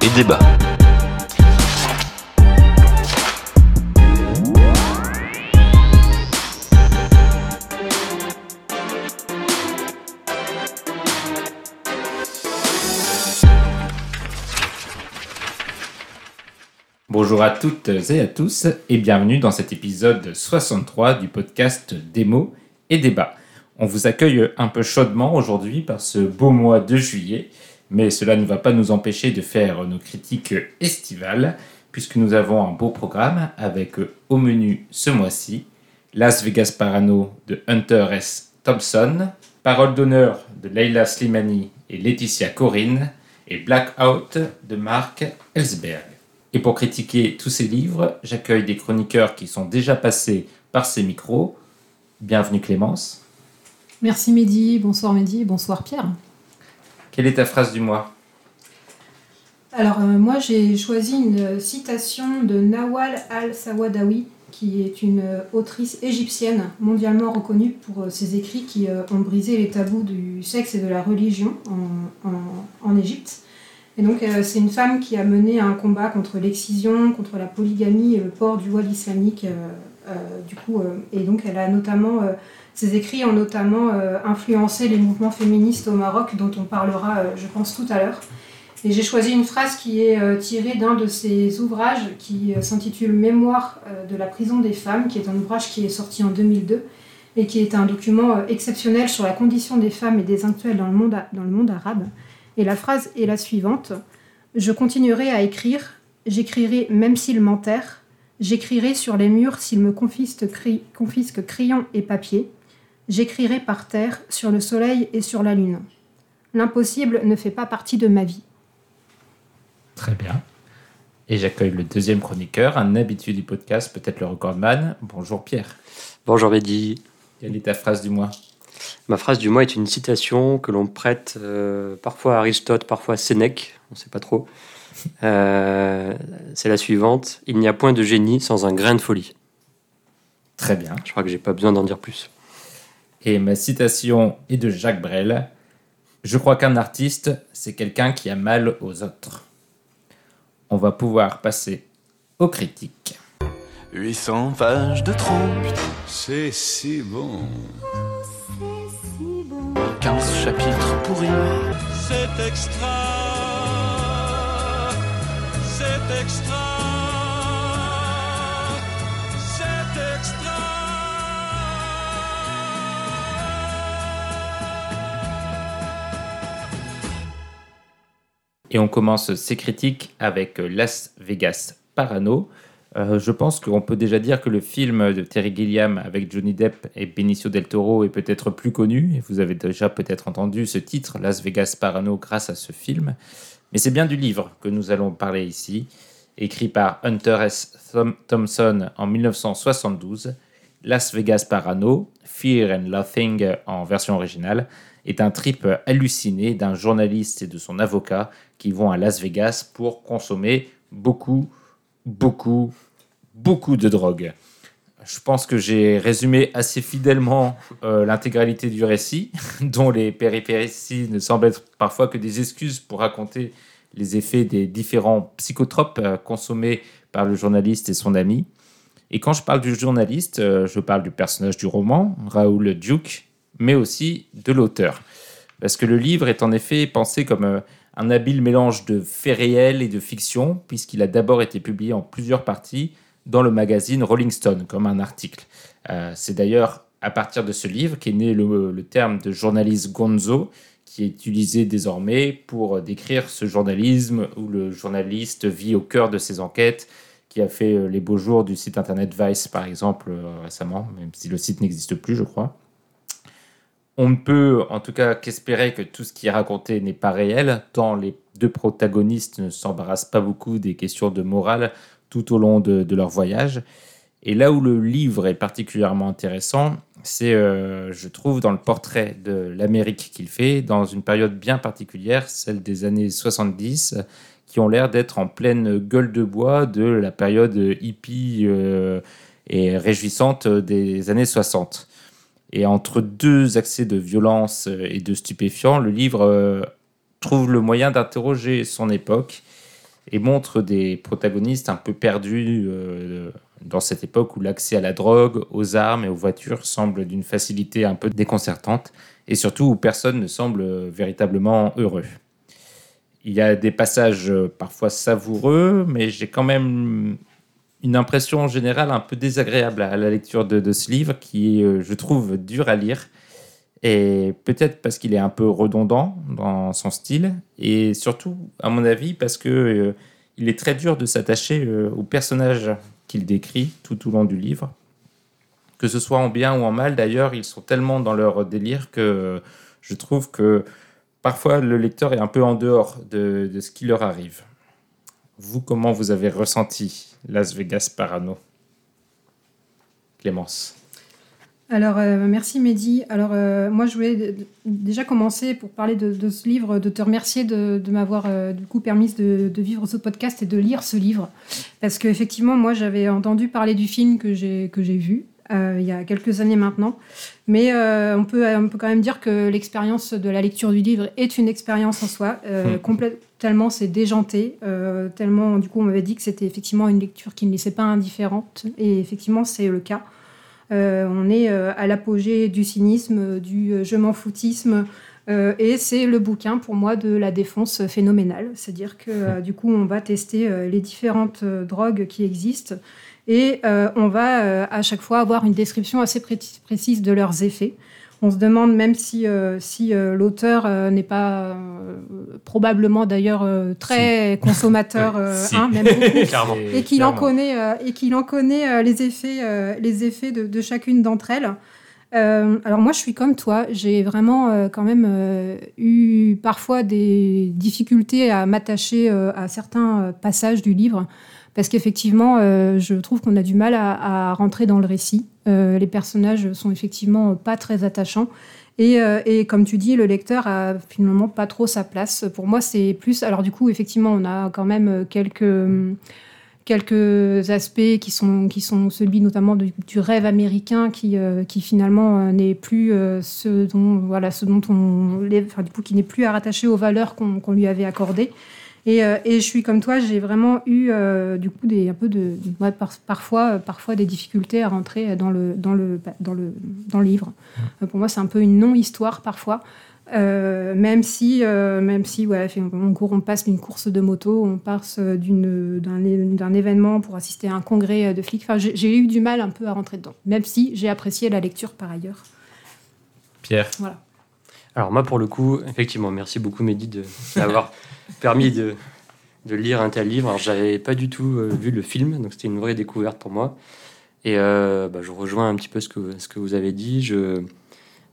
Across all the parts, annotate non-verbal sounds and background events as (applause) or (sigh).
et débat. Bonjour à toutes et à tous et bienvenue dans cet épisode 63 du podcast Démo et Débat. On vous accueille un peu chaudement aujourd'hui par ce beau mois de juillet, mais cela ne va pas nous empêcher de faire nos critiques estivales puisque nous avons un beau programme avec au menu ce mois-ci Las Vegas Parano de Hunter S. Thompson, Parole d'honneur de Leila Slimani et Laetitia Corinne et Blackout de Marc Ellsberg. Et pour critiquer tous ces livres, j'accueille des chroniqueurs qui sont déjà passés par ces micros. Bienvenue Clémence. Merci Mehdi, bonsoir Mehdi, bonsoir Pierre. Quelle est ta phrase du mois? Alors euh, moi j'ai choisi une citation de Nawal al-Sawadawi, qui est une autrice égyptienne mondialement reconnue pour euh, ses écrits qui euh, ont brisé les tabous du sexe et de la religion en, Égypte. Et donc, euh, c'est une femme qui a mené un combat contre l'excision, contre la polygamie et le port du voile islamique. Euh, euh, du coup, et donc, elle a notamment, ses écrits ont notamment influencé les mouvements féministes au Maroc, dont on parlera, je pense, tout à l'heure. Et j'ai choisi une phrase qui est tirée d'un de ses ouvrages qui s'intitule Mémoire de la prison des femmes, qui est un ouvrage qui est sorti en 2002 et qui est un document exceptionnel sur la condition des femmes et des intellectuels dans le monde, arabe. Et la phrase est la suivante. Je continuerai à écrire, j'écrirai même s'ils m'enterrent, j'écrirai sur les murs s'ils me confisquent crayons et papier, j'écrirai par terre, sur le soleil et sur la lune. L'impossible ne fait pas partie de ma vie. Très bien. Et j'accueille le deuxième chroniqueur, un habitué du podcast, peut-être le recordman. Bonjour Pierre. Bonjour Mehdi. Quelle est ta phrase du mois? Ma phrase du mois est une citation que l'on prête euh, parfois à Aristote, parfois à Sénèque, on ne sait pas trop. Euh, c'est la suivante Il n'y a point de génie sans un grain de folie. Très bien. Je crois que j'ai pas besoin d'en dire plus. Et ma citation est de Jacques Brel Je crois qu'un artiste, c'est quelqu'un qui a mal aux autres. On va pouvoir passer aux critiques. 800 pages de trompe, c'est si bon. 15 chapitres pourris. C'est extra. C'est extra. Et on commence ces critiques avec Las Vegas Parano. Euh, je pense qu'on peut déjà dire que le film de Terry Gilliam avec Johnny Depp et Benicio del Toro est peut-être plus connu, et vous avez déjà peut-être entendu ce titre, Las Vegas Parano, grâce à ce film. Mais c'est bien du livre que nous allons parler ici, écrit par Hunter S. Thompson en 1972. Las Vegas Parano, Fear and Laughing en version originale, est un trip halluciné d'un journaliste et de son avocat qui vont à Las Vegas pour consommer beaucoup beaucoup, beaucoup de drogue. Je pense que j'ai résumé assez fidèlement euh, l'intégralité du récit, (laughs) dont les péripéties ne semblent être parfois que des excuses pour raconter les effets des différents psychotropes euh, consommés par le journaliste et son ami. Et quand je parle du journaliste, euh, je parle du personnage du roman, Raoul Duke, mais aussi de l'auteur. Parce que le livre est en effet pensé comme un habile mélange de faits réels et de fiction, puisqu'il a d'abord été publié en plusieurs parties dans le magazine Rolling Stone, comme un article. Euh, c'est d'ailleurs à partir de ce livre qu'est né le, terme de journaliste gonzo, qui est utilisé désormais pour décrire ce journalisme où le journaliste vit au cœur de ses enquêtes, qui a fait euh, les beaux jours du site internet Vice, par exemple, euh, récemment, même si le site n'existe plus, je crois. On ne peut en tout cas qu'espérer que tout ce qui est raconté n'est pas réel, tant les deux protagonistes ne s'embarrassent pas beaucoup des questions de morale tout au long de, leur voyage. Et là où le livre est particulièrement intéressant, c'est, euh, je trouve, dans le portrait de l'Amérique qu'il fait, dans une période bien particulière, celle des années 70, qui ont l'air d'être en pleine gueule de bois de la période hippie euh, et réjouissante des années 60. Et entre deux accès de violence et de stupéfiants, le livre euh, trouve le moyen d'interroger son époque et montre des protagonistes un peu perdus euh, dans cette époque où l'accès à la drogue, aux armes et aux voitures semble d'une facilité un peu déconcertante et surtout où personne ne semble véritablement heureux. Il y a des passages euh, parfois savoureux, mais j'ai quand même une impression générale un peu désagréable à la lecture de, ce livre qui est, euh, je trouve, dur à lire. Et peut-être parce qu'il est un peu redondant dans son style, et surtout, à mon avis, parce que euh, il est très dur de s'attacher euh, aux personnages qu'il décrit tout au long du livre. Que ce soit en bien ou en mal, d'ailleurs, ils sont tellement dans leur délire que euh, je trouve que parfois le lecteur est un peu en dehors de, de ce qui leur arrive. Vous, comment vous avez ressenti? Las Vegas Parano Clémence Alors, euh, merci Mehdi. Alors, euh, moi, je voulais déjà commencer pour parler de, de ce livre, de te remercier de, de m'avoir euh, du coup permis de, de vivre ce podcast et de lire ce livre. Parce qu'effectivement, moi, j'avais entendu parler du film que j'ai vu il y a quelques années maintenant. Mais on, peut, on peut quand même dire que l'expérience de la lecture du livre est une expérience en soi. Mhm. complète- tellement c'est déjanté, euh, tellement du coup on m'avait dit que c'était effectivement une lecture qui ne laissait pas indifférente. Et effectivement, c'est le cas. Euh, on est euh, à l'apogée du cynisme, du je m'en foutisme. et c'est le bouquin pour moi de la défense phénoménale. C'est-à-dire que du coup, on va tester les différentes drogues qui existent et on va à chaque fois avoir une description assez pré- précise de leurs effets. On se demande même si, euh, si euh, l'auteur euh, n'est pas probablement d'ailleurs très (laughs) consommateur, Si. hein, même (laughs) beaucoup, et qu'il en connaît et qu'il en connaît les effets les effets de, de chacune d'entre elles. Alors moi je suis comme toi, j'ai vraiment quand même eu parfois des difficultés à m'attacher à certains passages du livre parce qu'effectivement euh, je trouve qu'on a du mal à, rentrer dans le récit. Euh, les personnages sont effectivement pas très attachants. Et, euh, et comme tu dis, le lecteur a finalement pas trop sa place. Pour moi, c'est plus. Alors, du coup, effectivement, on a quand même quelques, quelques aspects qui sont, qui sont celui notamment du, rêve américain qui, qui finalement n'est plus ce dont, voilà, ce dont on. Enfin, du coup, qui n'est plus à rattacher aux valeurs qu'on lui avait accordées. Et, euh, et je suis comme toi, j'ai vraiment eu euh, du coup des, un peu de, ouais, par- parfois, euh, parfois des difficultés à rentrer dans le, dans le, dans le, dans le livre. Euh, pour moi, c'est un peu une non-histoire parfois. Euh, même si, euh, même si ouais, gros, on passe d'une course de moto, on passe d'une- d'un événement pour assister à un congrès de flics. Enfin, j'ai j'ai eu du mal un peu à rentrer dedans, même si j'ai apprécié la lecture par ailleurs. Pierre Voilà. Alors moi, pour le coup, effectivement, merci beaucoup Mehdi de d'avoir (laughs) permis de, de lire un tel livre. Alors j'avais pas du tout euh, vu le film, donc c'était une vraie découverte pour moi. Et euh, bah, je rejoins un petit peu ce que, ce que vous avez dit. Je,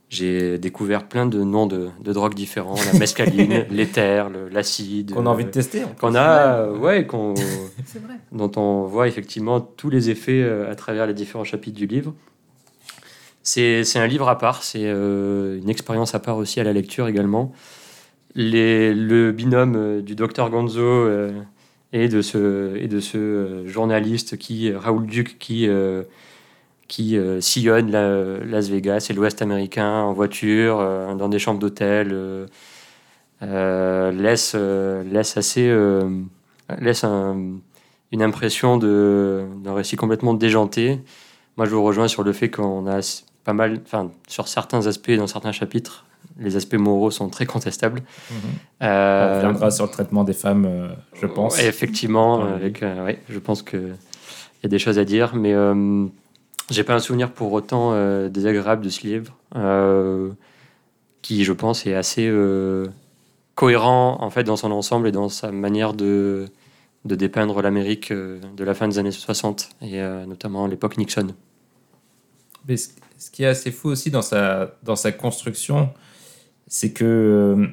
j'ai découvert plein de noms de, de drogues différents, la mescaline, (laughs) l'éther, le- l'acide. Qu'on a envie de euh, tester. Qu'on a, ouais, qu'on, (laughs) C'est vrai. dont on voit effectivement tous les effets à travers les différents chapitres du livre. C'est c'est un livre à part, c'est euh, une expérience à part aussi à la lecture également. Les, le binôme euh, du docteur Gonzo euh, et de ce, euh, journaliste qui, Raoul Duc, qui, sillonne la- Las Vegas et l'Ouest américain en voiture, dans des chambres d'hôtel, laisse, assez une impression d'un récit complètement déjanté. Moi, je vous rejoins sur le fait qu'on a pas mal, enfin, sur certains aspects, dans certains chapitres, les aspects moraux sont très contestables. Mhm. Euh, On reviendra sur le traitement des femmes, euh, je pense. Ouais, effectivement, avec, euh, ouais, je pense qu'il y a des choses à dire, mais euh, j'ai pas un souvenir pour autant euh, désagréable de ce livre, euh, qui, je pense, est assez euh, cohérent en fait dans son ensemble et dans sa manière de, de dépeindre l'Amérique euh, de la fin des années 60 et euh, notamment l'époque Nixon. Mais ce, ce qui est assez fou aussi dans sa, dans sa construction, c'est que euh,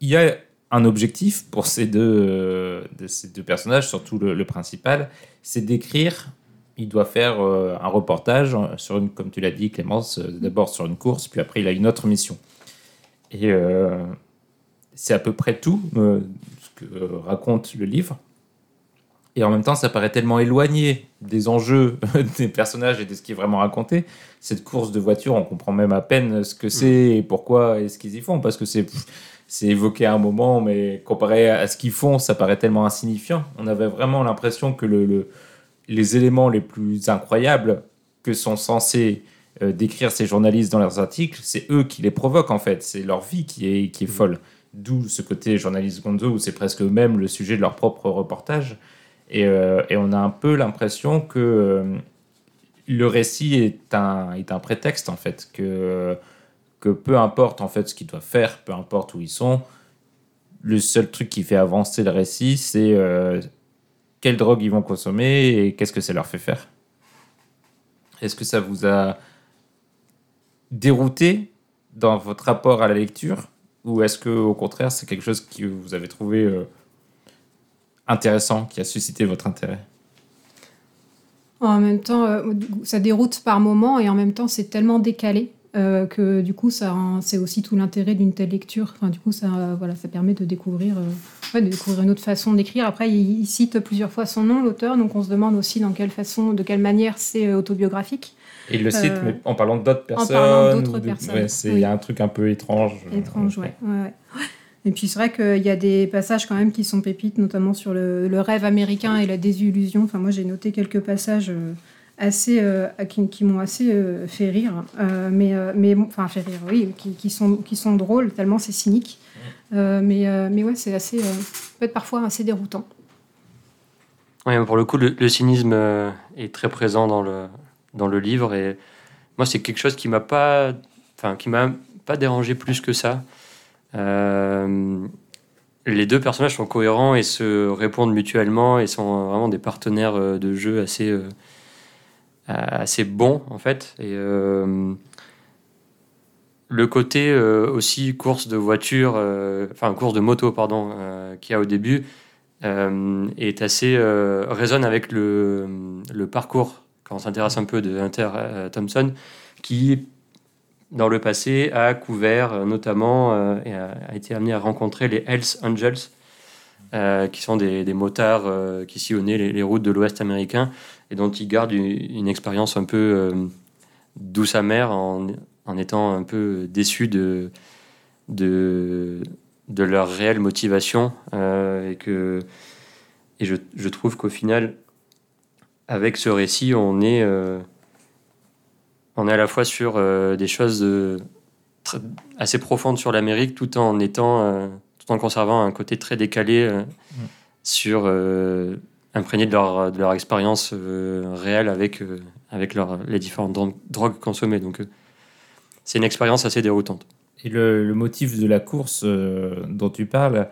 il y a un objectif pour ces deux, euh, ces deux personnages, surtout le, principal, c'est d'écrire. Il doit faire euh, un reportage sur une, comme tu l'as dit, Clémence, d'abord sur une course, puis après il a une autre mission. Et c'est à peu près tout ce que raconte le livre. Et en même temps, ça paraît tellement éloigné des enjeux (laughs) des personnages et de ce qui est vraiment raconté. Cette course de voiture, on comprend même à peine ce que c'est et pourquoi et ce qu'ils y font, parce que c'est c'est évoqué à un moment, mais comparé à ce qu'ils font, ça paraît tellement insignifiant. On avait vraiment l'impression que le, le- les éléments les plus incroyables que sont censés euh, décrire ces journalistes dans leurs articles, c'est eux qui les provoquent en fait. C'est leur vie qui est, qui est folle. D'où ce côté journaliste gonzo où c'est presque eux-mêmes le sujet de leur propre reportage. Et, euh, et on a un peu l'impression que euh, le récit est un, est un prétexte en fait. Que, que peu importe en fait ce qu'ils doivent faire, peu importe où ils sont, le seul truc qui fait avancer le récit, c'est euh, quelle drogue ils vont consommer et qu'est-ce que ça leur fait faire. Est-ce que ça vous a dérouté dans votre rapport à la lecture ou est-ce que au contraire c'est quelque chose que vous avez trouvé euh, intéressant, qui a suscité votre intérêt En même temps, euh, ça déroute par moment et en même temps, c'est tellement décalé euh, que du coup, ça, c'est aussi tout l'intérêt d'une telle lecture. Enfin, du coup, ça, euh, voilà, ça permet de découvrir, euh, ouais, de découvrir une autre façon d'écrire. Après, il, il cite plusieurs fois son nom, l'auteur, donc on se demande aussi dans quelle façon, de quelle manière c'est autobiographique. Et il le cite, Euh, mais en parlant d'autres personnes. parlant d'autres de- personnes, ouais, c'est- Il oui. y a un truc un peu étrange. Étrange, ouais. ouais, ouais. Et puis c'est vrai qu'il y a des passages quand même qui sont pépites, notamment sur le, rêve américain et la désillusion. Enfin, moi j'ai noté quelques passages euh, assez, euh, qui, m'ont assez euh, fait rire, mais, mais enfin fait rire, oui, qui, sont, qui sont drôles tellement c'est cynique. Mais, mais ouais, c'est assez, euh, peut être parfois assez déroutant. Ouais, pour le coup, le, le cynisme est très présent dans le, dans le livre et moi, c'est quelque chose qui m'a m'a pas dérangé plus que ça. Euh, les deux personnages sont cohérents et se répondent mutuellement et sont vraiment des partenaires euh, de jeu assez, euh, assez bons en fait. Et le côté aussi course de voiture, enfin course de moto pardon, qu'il y a au début est assez résonne avec le, le parcours quand on s'intéresse un peu de Hunter Thompson qui dans le passé a couvert euh, notamment euh, et a, été amené à rencontrer les Hells Angels euh, qui sont des, des motards qui sillonnaient les, routes de l'Ouest américain et dont il garde une, expérience un peu douce amère en, en étant un peu déçu de, de, leur réelle motivation et que et je, je trouve qu'au final avec ce récit on est on est à la fois sur euh, des choses assez profondes sur l'Amérique tout en étant euh, tout en conservant un côté très décalé euh, sur euh, imprégné de leur, de leur expérience euh, réelle avec, euh, avec leur, les différentes dro- drogues consommées. Donc euh, c'est une expérience assez déroutante. Et le, le motif de la course dont tu parles,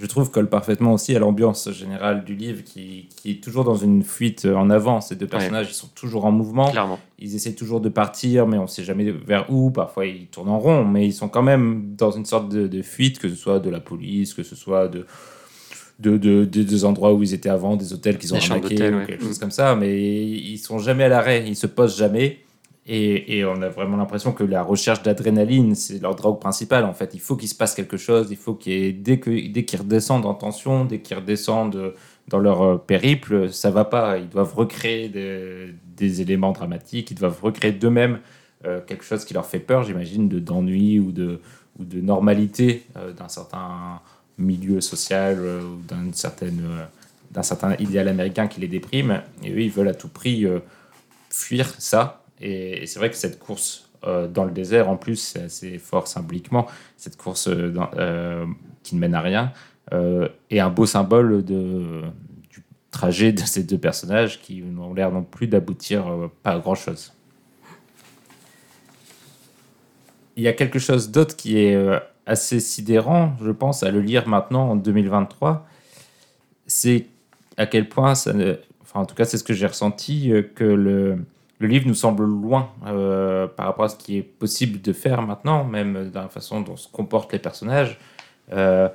je trouve colle parfaitement aussi à l'ambiance générale du livre qui, qui est toujours dans une fuite en avant. Ces deux personnages, ils sont toujours en mouvement. clairement Ils essaient toujours de partir, mais on ne sait jamais vers où. Parfois, ils tournent en rond, mais ils sont quand même dans une sorte de, de fuite, que ce soit de la police, que ce soit de, de, de- de- des endroits où ils étaient avant, des hôtels qu'ils ont Des arnaqués ou quelque Mm. chose comme ça. Mais ils sont jamais à l'arrêt, ils se posent jamais. Et, on a vraiment l'impression que la recherche d'adrénaline, c'est leur drogue principale. En fait, il faut qu'il se passe quelque chose. Il faut qu'il dès que dès qu'ils redescendent en tension, dès qu'ils redescendent dans leur euh, périple, ça va pas. Ils doivent recréer des, éléments dramatiques. Ils doivent recréer d'eux-mêmes euh, quelque chose qui leur fait peur, j'imagine, de d'ennui ou de normalité euh, d'un certain milieu social ou d'un certain idéal américain qui les déprime. Et eux, ils veulent à tout prix fuir ça. Et, c'est vrai que cette course euh, dans le désert, en plus, c'est assez fort symboliquement, cette course euh, euh, qui ne mène à rien, est un beau symbole du trajet de ces deux personnages qui n'ont l'air non plus d'aboutir pas à grand-chose. Il y a quelque chose d'autre qui est assez sidérant, je pense, à le lire maintenant en 2023. C'est à quel point. Enfin, en tout cas, c'est ce que j'ai ressenti, que le, le livre nous semble loin euh, par rapport à ce qui est possible de faire maintenant, même dans la façon dont se comportent les personnages. Euh,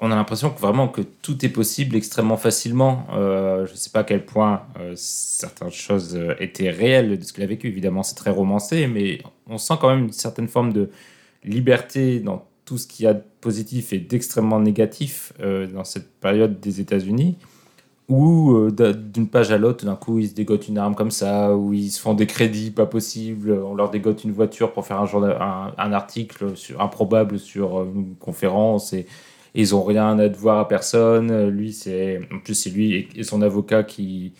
on a l'impression que vraiment que tout est possible extrêmement facilement. Euh, je ne sais pas à quel point certaines choses étaient réelles de ce qu'il a vécu. Évidemment, c'est très romancé, mais on sent quand même une certaine forme de liberté dans tout ce qu'il y a de positif et d'extrêmement négatif dans cette période des États-Unis. Où euh, d'un- d'une page à l'autre, d'un coup, ils se dégotent une arme comme ça, où ils se font des crédits pas possibles, on leur dégote une voiture pour faire un, journa- un, article sur, improbable sur euh, une conférence, et, ils ont rien à devoir à personne. Lui, c'est en plus c'est lui et, son avocat qui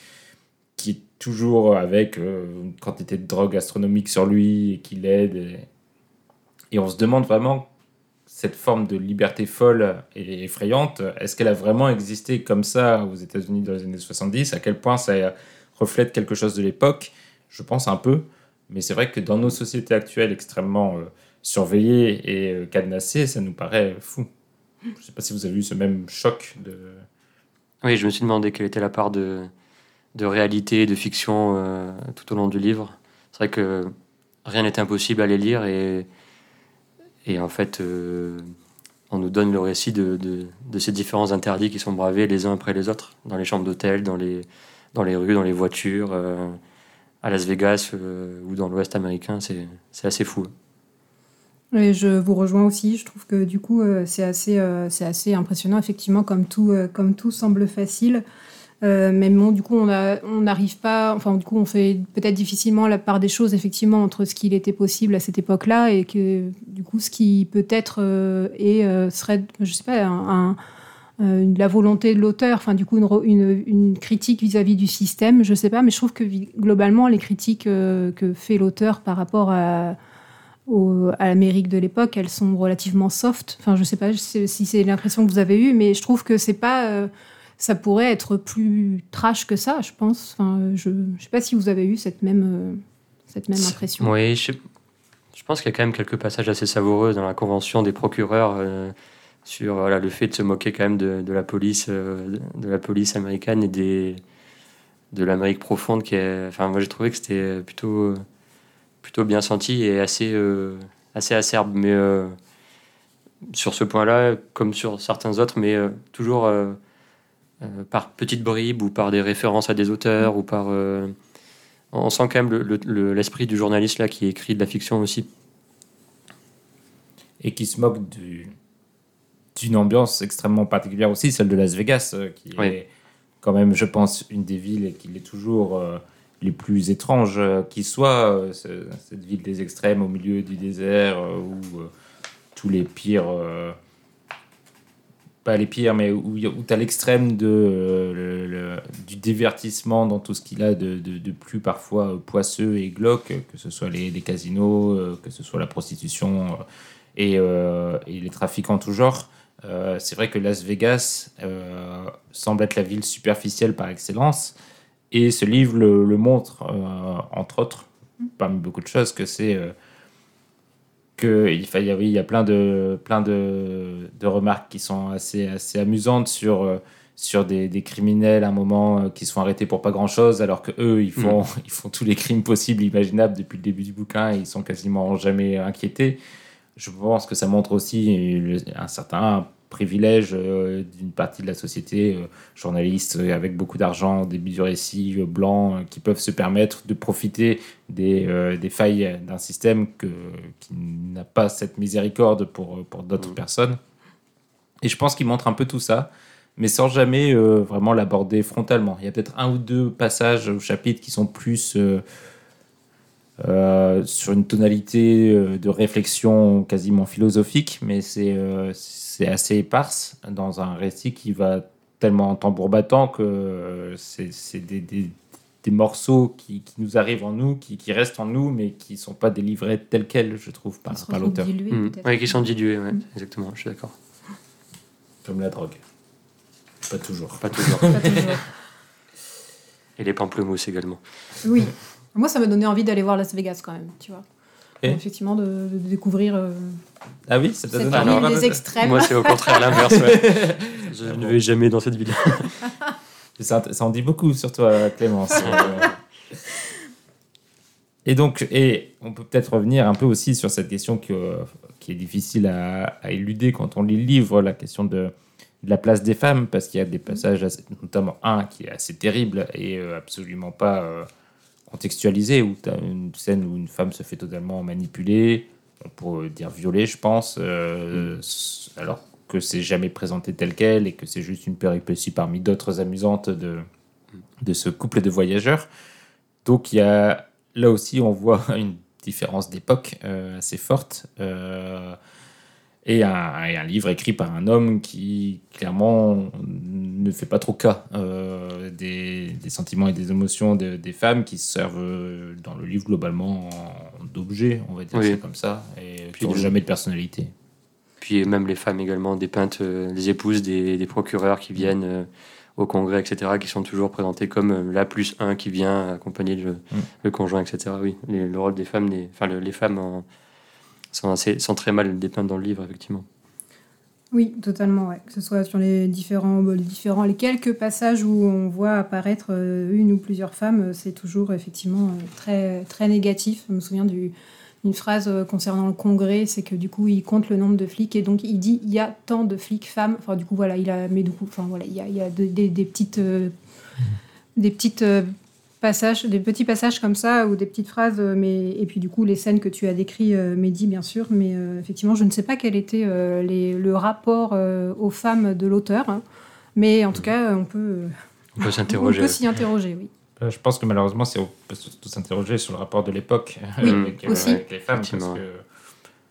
qui est toujours avec euh, une quantité de drogue astronomique sur lui et qui l'aide. Et on se demande vraiment cette forme de liberté folle et effrayante, est-ce qu'elle a vraiment existé comme ça aux États-Unis dans les années 70 À quel point ça reflète quelque chose de l'époque? Je pense un peu. Mais c'est vrai que dans nos sociétés actuelles extrêmement euh, surveillées et euh, cadenassées, ça nous paraît fou. Je ne sais pas si vous avez eu ce même choc de... Oui, je me suis demandé quelle était la part de, réalité, de fiction euh, tout au long du livre. C'est vrai que rien n'est impossible à les lire et, et en fait, euh, on nous donne le récit de, de, ces différents interdits qui sont bravés les uns après les autres, dans les chambres d'hôtel, dans les, dans les rues, dans les voitures, euh, à Las Vegas euh, ou dans l'Ouest américain. C'est assez fou. Et je vous rejoins aussi. Je trouve que du coup, c'est assez, assez impressionnant, effectivement, comme tout, comme tout semble facile. Euh, mais bon, du coup, on n'arrive pas. Enfin, du coup, on fait peut-être difficilement la part des choses, effectivement, entre ce qu'il était possible à cette époque-là et que, du coup, ce qui peut-être euh, est, euh, serait, je sais pas, euh, la volonté de l'auteur, enfin, du coup, une, critique vis-à-vis du système, je sais pas, mais je trouve que globalement, les critiques euh, que fait l'auteur par rapport à à l'Amérique de l'époque, elles sont relativement soft. Enfin, je sais pas si c'est l'impression que vous avez eue, mais je trouve que c'est pas. Euh, ça pourrait être plus trash que ça, je pense. Enfin, je, je sais pas si vous avez eu cette même, euh, cette même impression. Oui, je, je pense qu'il y a quand même quelques passages assez savoureux dans la convention des procureurs euh, sur voilà, le fait de se moquer quand même de, de la police, euh, de la police américaine et des, de l'Amérique profonde. Qui est, enfin, moi, j'ai trouvé que c'était plutôt, plutôt bien senti et assez, euh, assez acerbe, mais euh, sur ce point-là, comme sur certains autres, mais euh, toujours euh, euh, par petites bribes ou par des références à des auteurs ou par euh, on sent quand même le- le- le- l'esprit du journaliste là qui écrit de la fiction aussi. et qui se moque du- d'une ambiance extrêmement particulière aussi, celle de Las Vegas, euh, qui Oui. est quand même, je pense, une des villes et qui l'est toujours euh, les plus étranges euh, qui soit, euh, ce- cette ville des extrêmes au milieu du désert euh, où euh, tous les pires, euh, pas les pires, mais où, où tu as l'extrême de, euh, le- le- du divertissement dans tout ce qu'il a de, de- de plus parfois euh, poisseux et glauque, que ce soit les, les casinos, euh, que ce soit la prostitution. et, euh, et les trafics en tout genre. C'est vrai que Las Vegas semble être la ville superficielle par excellence. Et ce livre le, le montre, entre autres, parmi beaucoup de choses, que c'est. Que il, a, oui, il y a plein de, plein de, de remarques qui sont assez, assez amusantes sur, euh, sur des, des criminels à un moment euh, qui se font arrêter pour pas grand chose, alors que eux ils font, (laughs) ils font tous les crimes possibles, imaginables depuis le début du bouquin et ils sont quasiment jamais inquiétés. Je pense que ça montre aussi un certain privilège euh, d'une partie de la société, euh, journalistes euh, avec beaucoup d'argent, des du récit blancs, qui peuvent se permettre de profiter des, des failles d'un système que, qui n'a pas cette miséricorde pour, pour d'autres personnes. Et je pense qu'il montre un peu tout ça, mais sans jamais euh, vraiment l'aborder frontalement. Il y a peut-être un ou deux passages au chapitre qui sont plus euh, euh, sur une tonalité de réflexion quasiment philosophique, mais c'est c'est assez éparse dans un récit qui va tellement en tambour battant que euh, c'est des, des, des morceaux qui, qui nous arrivent en nous, qui, qui restent en nous, mais qui ne sont pas délivrés tels quels, je trouve, par, l'auteur. Mm. peut-être. Oui, qui sont dilués, ouais, exactement, je suis d'accord. Comme la drogue. Pas toujours. Pas toujours. Pas toujours. Et les pamplemousses également. Oui. Moi, ça m'a donné envie d'aller voir Las Vegas quand même, tu vois. Et Effectivement, de, de découvrir euh, Ah oui, Alors, ville envie des extrêmes. Moi, c'est au contraire l'inverse. ouais. (laughs) Je ne vais jamais dans cette ville. (laughs) Ça, ça en dit beaucoup sur toi, Clémence. (laughs) Euh, et donc, et on peut peut-être revenir un peu aussi sur cette question que- qui est difficile à, à éluder quand on lit le livre, la question de, de la place des femmes, parce qu'il y a des passages, assez- notamment un qui est assez terrible et euh, absolument pas euh, contextualisé, où tu as une scène où une femme se fait totalement manipuler, on pourrait dire violer, je pense, euh, alors que c'est jamais présenté tel quel et que c'est juste une péripétie parmi d'autres amusantes de, de ce couple de voyageurs. Donc y a là aussi on voit (laughs) une différence d'époque euh, assez forte euh, et, un, et un livre écrit par un homme qui clairement ne fait pas trop cas euh, des, des sentiments et des émotions de- des femmes qui servent euh, dans le livre globalement en- d'objets, on va dire Oui. ça comme ça, et Puis qui n'ont jamais de personnalité. Puis même les femmes également, dépeintes, euh, les épouses des, des procureurs qui viennent euh, au congrès, etc., qui sont toujours présentées comme la plus un qui vient accompagner le, le conjoint, etc. Oui, les- le rôle des femmes, enfin le- les femmes en- sont, assez, sont très mal dépeintes dans le livre, effectivement. Oui, totalement, ouais. Que ce soit sur les différents, les différents, les quelques passages où on voit apparaître euh, une ou plusieurs femmes, euh, c'est toujours effectivement euh, très, très négatif. Je me souviens du- d'une phrase concernant le congrès, c'est que du coup, il compte le nombre de flics et donc il dit il y a tant de flics femmes. Enfin, du coup, voilà, il a, mais du coup, enfin voilà, il y a, il y a de- des, des petites, euh, des petites euh, passages, des petits passages comme ça ou des petites phrases. euh, mais et puis du coup, les scènes que tu as décrites, euh, Mehdi, bien sûr. Mais euh, effectivement, je ne sais pas quel était euh, les- le rapport euh, aux femmes de l'auteur, hein. mais en tout cas, on peut, euh, On peut on (laughs) s'interroger. peut s'y interroger, oui. Je pense que malheureusement, c'est on peut surtout s'interroger sur le rapport de l'époque (laughs) Oui, avec, aussi. avec les femmes, parce que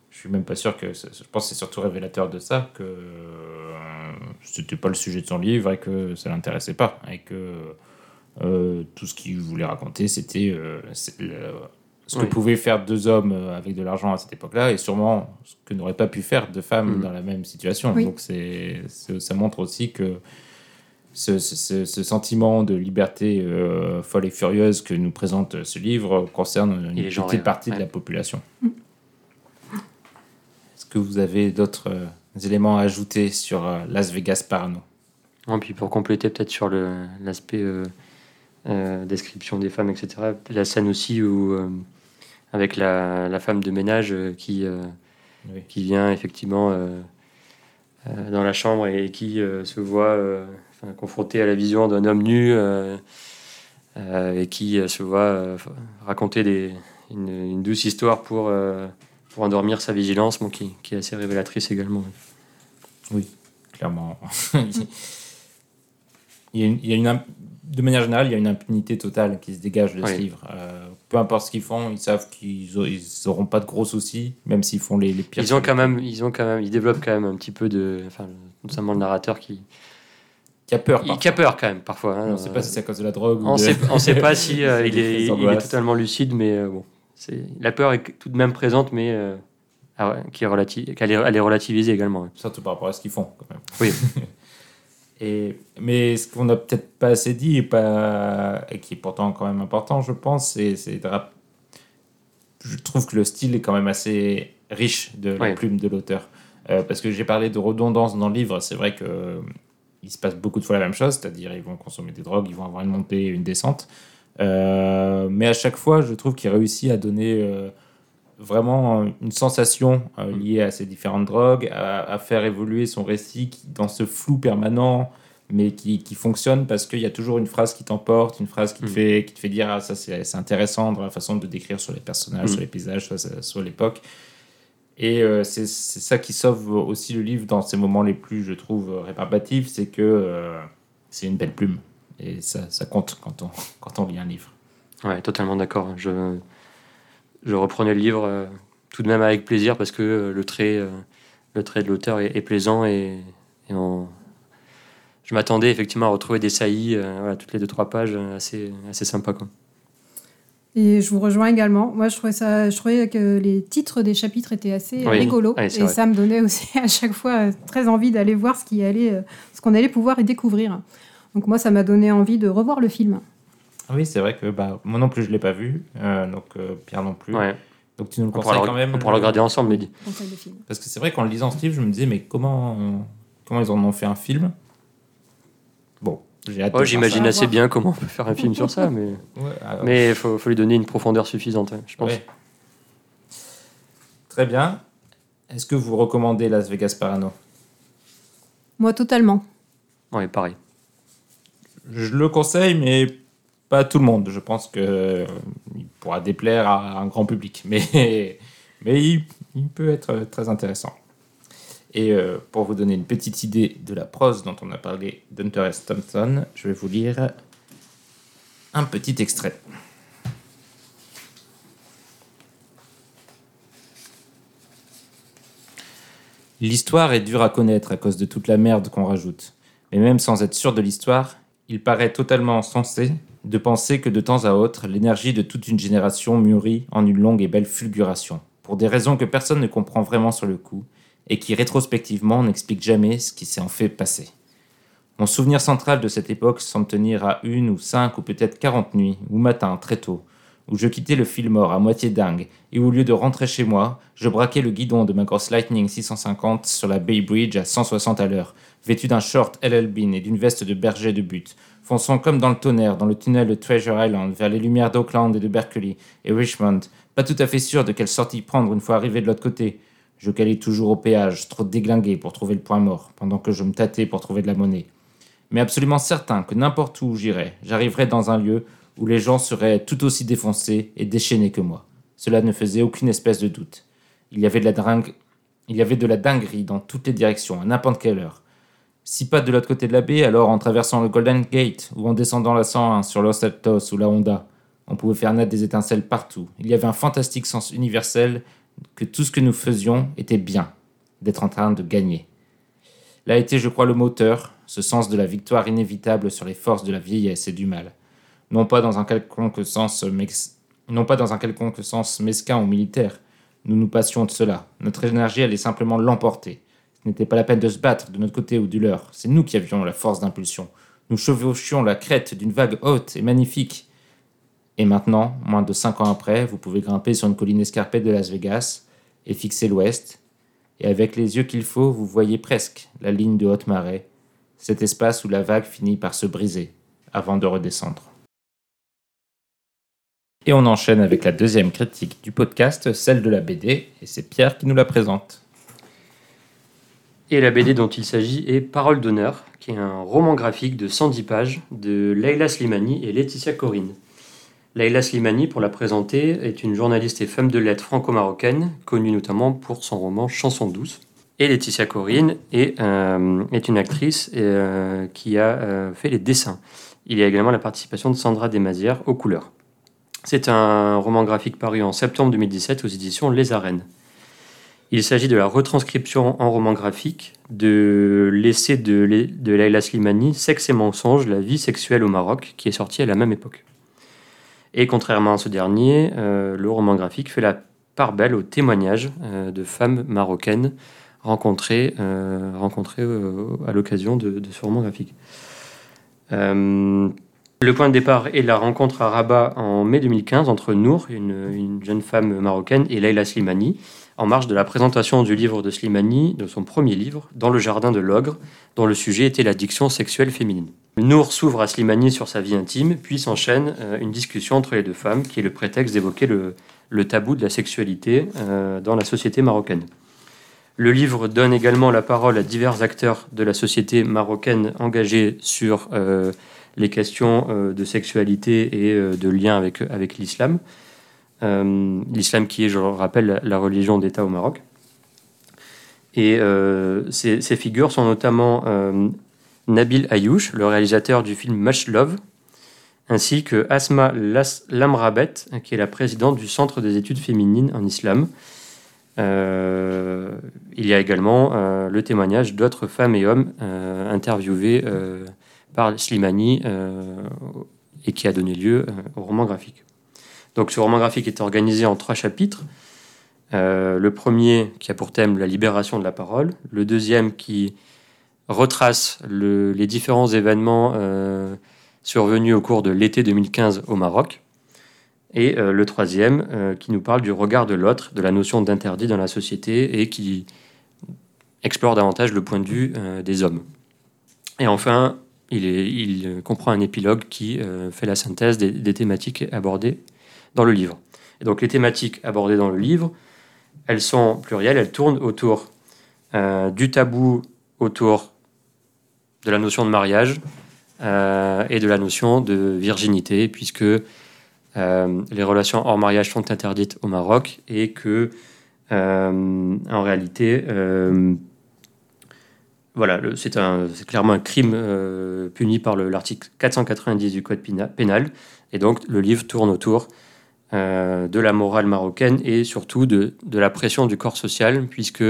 je suis même pas sûr que. c'est- Je pense que c'est surtout révélateur de ça que c'était pas le sujet de son livre et que ça l'intéressait pas et que euh, tout ce qu'il voulait raconter, c'était euh, ce que Oui. pouvaient faire deux hommes euh, avec de l'argent à cette époque-là et sûrement ce que n'auraient pas pu faire deux femmes Mhm. dans la même situation. Oui. Donc c'est ça montre aussi que ce, ce- ce- ce sentiment de liberté euh, folle et furieuse que nous présente ce livre concerne une petite genré, partie de la population. Est-ce que vous avez d'autres euh, éléments à ajouter sur euh, Las Vegas Parano? Et puis pour compléter peut-être sur l'aspect euh, description des femmes, etc., la scène aussi où, euh, avec la, la femme de ménage euh, qui, Oui. qui vient effectivement dans la chambre et qui se voit enfin, confrontée à la vision d'un homme nu et qui se voit raconter des, une, une douce histoire pour, pour endormir sa vigilance, bon, qui, qui est assez révélatrice également. Clairement. (laughs) il y a une, il y a une imp- de manière générale, il y a une impunité totale qui se dégage de ce Oui. livre. Euh, peu importe ce qu'ils font, ils savent qu'ils n'auront pas de gros soucis, même s'ils font les, les pires. Ils ont quand même, ils ont quand même, ils développent quand même un petit peu de, enfin, notamment le narrateur qui, Qui a peur. il, qui a peur quand même parfois. hein. On ne sait pas si c'est à cause de la drogue ou on de- on sait pas si (laughs) euh, il, est, il est angoisses. totalement lucide, mais euh, bon, c'est la peur est tout de même présente, mais euh, ah ouais, qui est, elle est relativisée également. ouais. Surtout par rapport à ce qu'ils font, quand même. Oui. (laughs) et, mais ce qu'on n'a peut-être pas assez dit, et, pas, et qui est pourtant quand même important, je pense, c'est de rap- Je trouve que le style est quand même assez riche de la Oui. plume de l'auteur. Euh, parce que j'ai parlé de redondance dans le livre, c'est vrai que euh, il se passe beaucoup de fois la même chose, c'est-à-dire ils vont consommer des drogues, ils vont avoir une montée et une descente. Euh, mais à chaque fois, je trouve qu'il réussit à donner euh, vraiment une sensation euh, liée à ces différentes drogues, à, à faire évoluer son récit dans ce flou permanent, mais qui, qui fonctionne parce qu'il y a toujours une phrase qui t'emporte, une phrase qui te, Mm. fait, qui te fait dire ah, ça c'est intéressant dans la façon de décrire sur les personnages, Mm. sur les paysages, sur, sur l'époque. Et euh, c'est ça qui sauve aussi le livre dans ces moments les plus, je trouve, rébarbatifs, c'est que euh, c'est une belle plume. Et ça, ça compte quand on, (laughs) quand on lit un livre. Ouais, totalement d'accord. Je, je reprenais le livre euh, tout de même avec plaisir parce que euh, le trait, euh, le trait de l'auteur est, est plaisant et, et on- je m'attendais effectivement à retrouver des saillies voilà, toutes les deux trois pages assez, assez sympa quoi. Et je vous rejoins également. Moi, je trouvais, ça, je trouvais que les titres des chapitres étaient assez Oui. rigolos. Et vrai. ça me donnait aussi (laughs) à chaque fois très envie d'aller voir ce qui allait, ce qu'on allait pouvoir y découvrir. Donc moi, ça m'a donné envie de revoir le film. Oui, c'est vrai que bah, moi non plus je ne l'ai pas vu, euh, donc euh, Pierre non plus. Ouais. Donc tu nous le On pourra conseilles le, quand même on pourra le regarder ensemble, Mehdi. Conseil de film. Parce que c'est vrai qu'en lisant ce livre, je me disais, mais comment, euh, comment ils en ont fait un film? Bon, j'ai hâte Oh, de voir J'imagine assez bien comment on peut faire un film sur ça, mais ça. (laughs) Ouais, alors, mais il faut, faut lui donner une profondeur suffisante, ouais, je pense. ouais. Très bien. Est-ce que vous recommandez Las Vegas Parano? Moi, totalement. Ouais, pareil. Je le conseille, mais pas à tout le monde. Je pense que euh, pourra déplaire à un grand public, (laughs) mais, mais il, peut être très intéressant. Et euh, pour vous donner une petite idée de la prose dont on a parlé d'Hunter S. Thompson, je vais vous lire un petit extrait. L'histoire est dure à connaître à cause de toute la merde qu'on rajoute. Mais même sans être sûr de l'histoire, il paraît totalement sensé de penser que de temps à autre, l'énergie de toute une génération mûrit en une longue et belle fulguration, pour des raisons que personne ne comprend vraiment sur le coup, et qui rétrospectivement n'expliquent jamais ce qui s'est en fait passer. Mon souvenir central de cette époque semble tenir à une ou cinq ou peut-être quarante nuits, ou matins, très tôt, où je quittais le Fillmore à moitié dingue, et où, au lieu de rentrer chez moi, je braquais le guidon de ma grosse Lightning 650 sur la Bay Bridge à 160 à l'heure, vêtu d'un short LL Bean et d'une veste de berger de but, fonçant comme dans le tonnerre dans le tunnel de Treasure Island vers les lumières d'Oakland et de Berkeley et Richmond, pas tout à fait sûr de quelle sortie prendre une fois arrivé de l'autre côté. Je calais toujours au péage, trop déglingué pour trouver le point mort, pendant que je me tâtais pour trouver de la monnaie. Mais absolument certain que n'importe où j'irais, j'arriverais dans un lieu où les gens seraient tout aussi défoncés et déchaînés que moi. Cela ne faisait aucune espèce de doute. Il y avait de la dingue, il y avait de la dinguerie dans toutes les directions, à n'importe quelle heure. Si pas de l'autre côté de la baie, alors en traversant le Golden Gate ou en descendant la 101 sur Los Altos ou la Honda. On pouvait faire naître des étincelles partout. Il y avait un fantastique sens universel que tout ce que nous faisions était bien, d'être en train de gagner. Là était, je crois, le moteur, ce sens de la victoire inévitable sur les forces de la vieillesse et du mal. Non pas dans un quelconque sens, non pas dans un quelconque sens mesquin ou militaire. Nous nous passions de cela. Notre énergie allait simplement l'emporter. Ce n'était pas la peine de se battre de notre côté ou du leur. C'est nous qui avions la force d'impulsion. Nous chevauchions la crête d'une vague haute et magnifique. Et maintenant, moins de cinq ans après, vous pouvez grimper sur une colline escarpée de Las Vegas et fixer l'ouest. Et avec les yeux qu'il faut, vous voyez presque la ligne de haute marée, cet espace où la vague finit par se briser avant de redescendre. Et on enchaîne avec la deuxième critique du podcast, celle de la BD, et c'est Pierre qui nous la présente. Et la BD dont il s'agit est Parole d'honneur, qui est un roman graphique de 110 pages de Leila Slimani et Laetitia Corinne. Leila Slimani, pour la présenter, est une journaliste et femme de lettres franco-marocaine, connue notamment pour son roman Chanson douce. Et Laetitia Corinne est, euh, est une actrice euh, qui a euh, fait les dessins. Il y a également la participation de Sandra Desmazières aux couleurs. C'est un roman graphique paru en septembre 2017 aux éditions Les Arènes. Il s'agit de la retranscription en roman graphique de l'essai de, de Slimani, Sexe et mensonge, la vie sexuelle au Maroc, qui est sorti à la même époque. Et contrairement à ce dernier, euh, le roman graphique fait la part belle aux témoignages euh, de femmes marocaines rencontrées, euh, à l'occasion de ce roman graphique. Le point de départ est la rencontre à Rabat en mai 2015 entre Nour, une, une jeune femme marocaine, et Leila Slimani, en marge de la présentation du livre de Slimani, de son premier livre, Dans le jardin de l'ogre, dont le sujet était l'addiction sexuelle féminine. Nour s'ouvre à Slimani sur sa vie intime, puis s'enchaîne euh, une discussion entre les deux femmes qui est le prétexte d'évoquer le, le tabou de la sexualité euh, dans la société marocaine. Le livre donne également la parole à divers acteurs de la société marocaine engagés sur euh, les questions euh, de sexualité et euh, de lien avec, l'islam. Euh, l'islam qui est, je le rappelle, la, religion d'État au Maroc. Et ces, figures sont notamment Nabil Ayouch, le réalisateur du film Much Love, ainsi que Asma Lamrabet, qui est la présidente du Centre des études féminines en islam. Il y a également le témoignage d'autres femmes et hommes interviewés par Slimani euh, et qui a donné lieu euh, au roman graphique. Donc ce roman graphique est organisé en trois chapitres. Euh, le premier qui a pour thème la libération de la parole, le deuxième qui retrace le- les différents événements survenus au cours de l'été 2015 au Maroc, et le troisième qui nous parle du regard de l'autre, de la notion d'interdit dans la société et qui explore davantage le point de vue des hommes. Et enfin, il, comprend un épilogue qui euh, fait la synthèse des, thématiques abordées dans le livre. Et donc les thématiques abordées dans le livre, elles sont plurielles, elles tournent autour euh, du tabou autour de la notion de mariage euh, et de la notion de virginité, puisque les relations hors mariage sont interdites au Maroc et que, en réalité, voilà, c'est clairement un crime euh, puni par le- l'article 490 du Code péna- pénal. Et donc, le livre tourne autour euh, de la morale marocaine et surtout de, la pression du corps social, puisque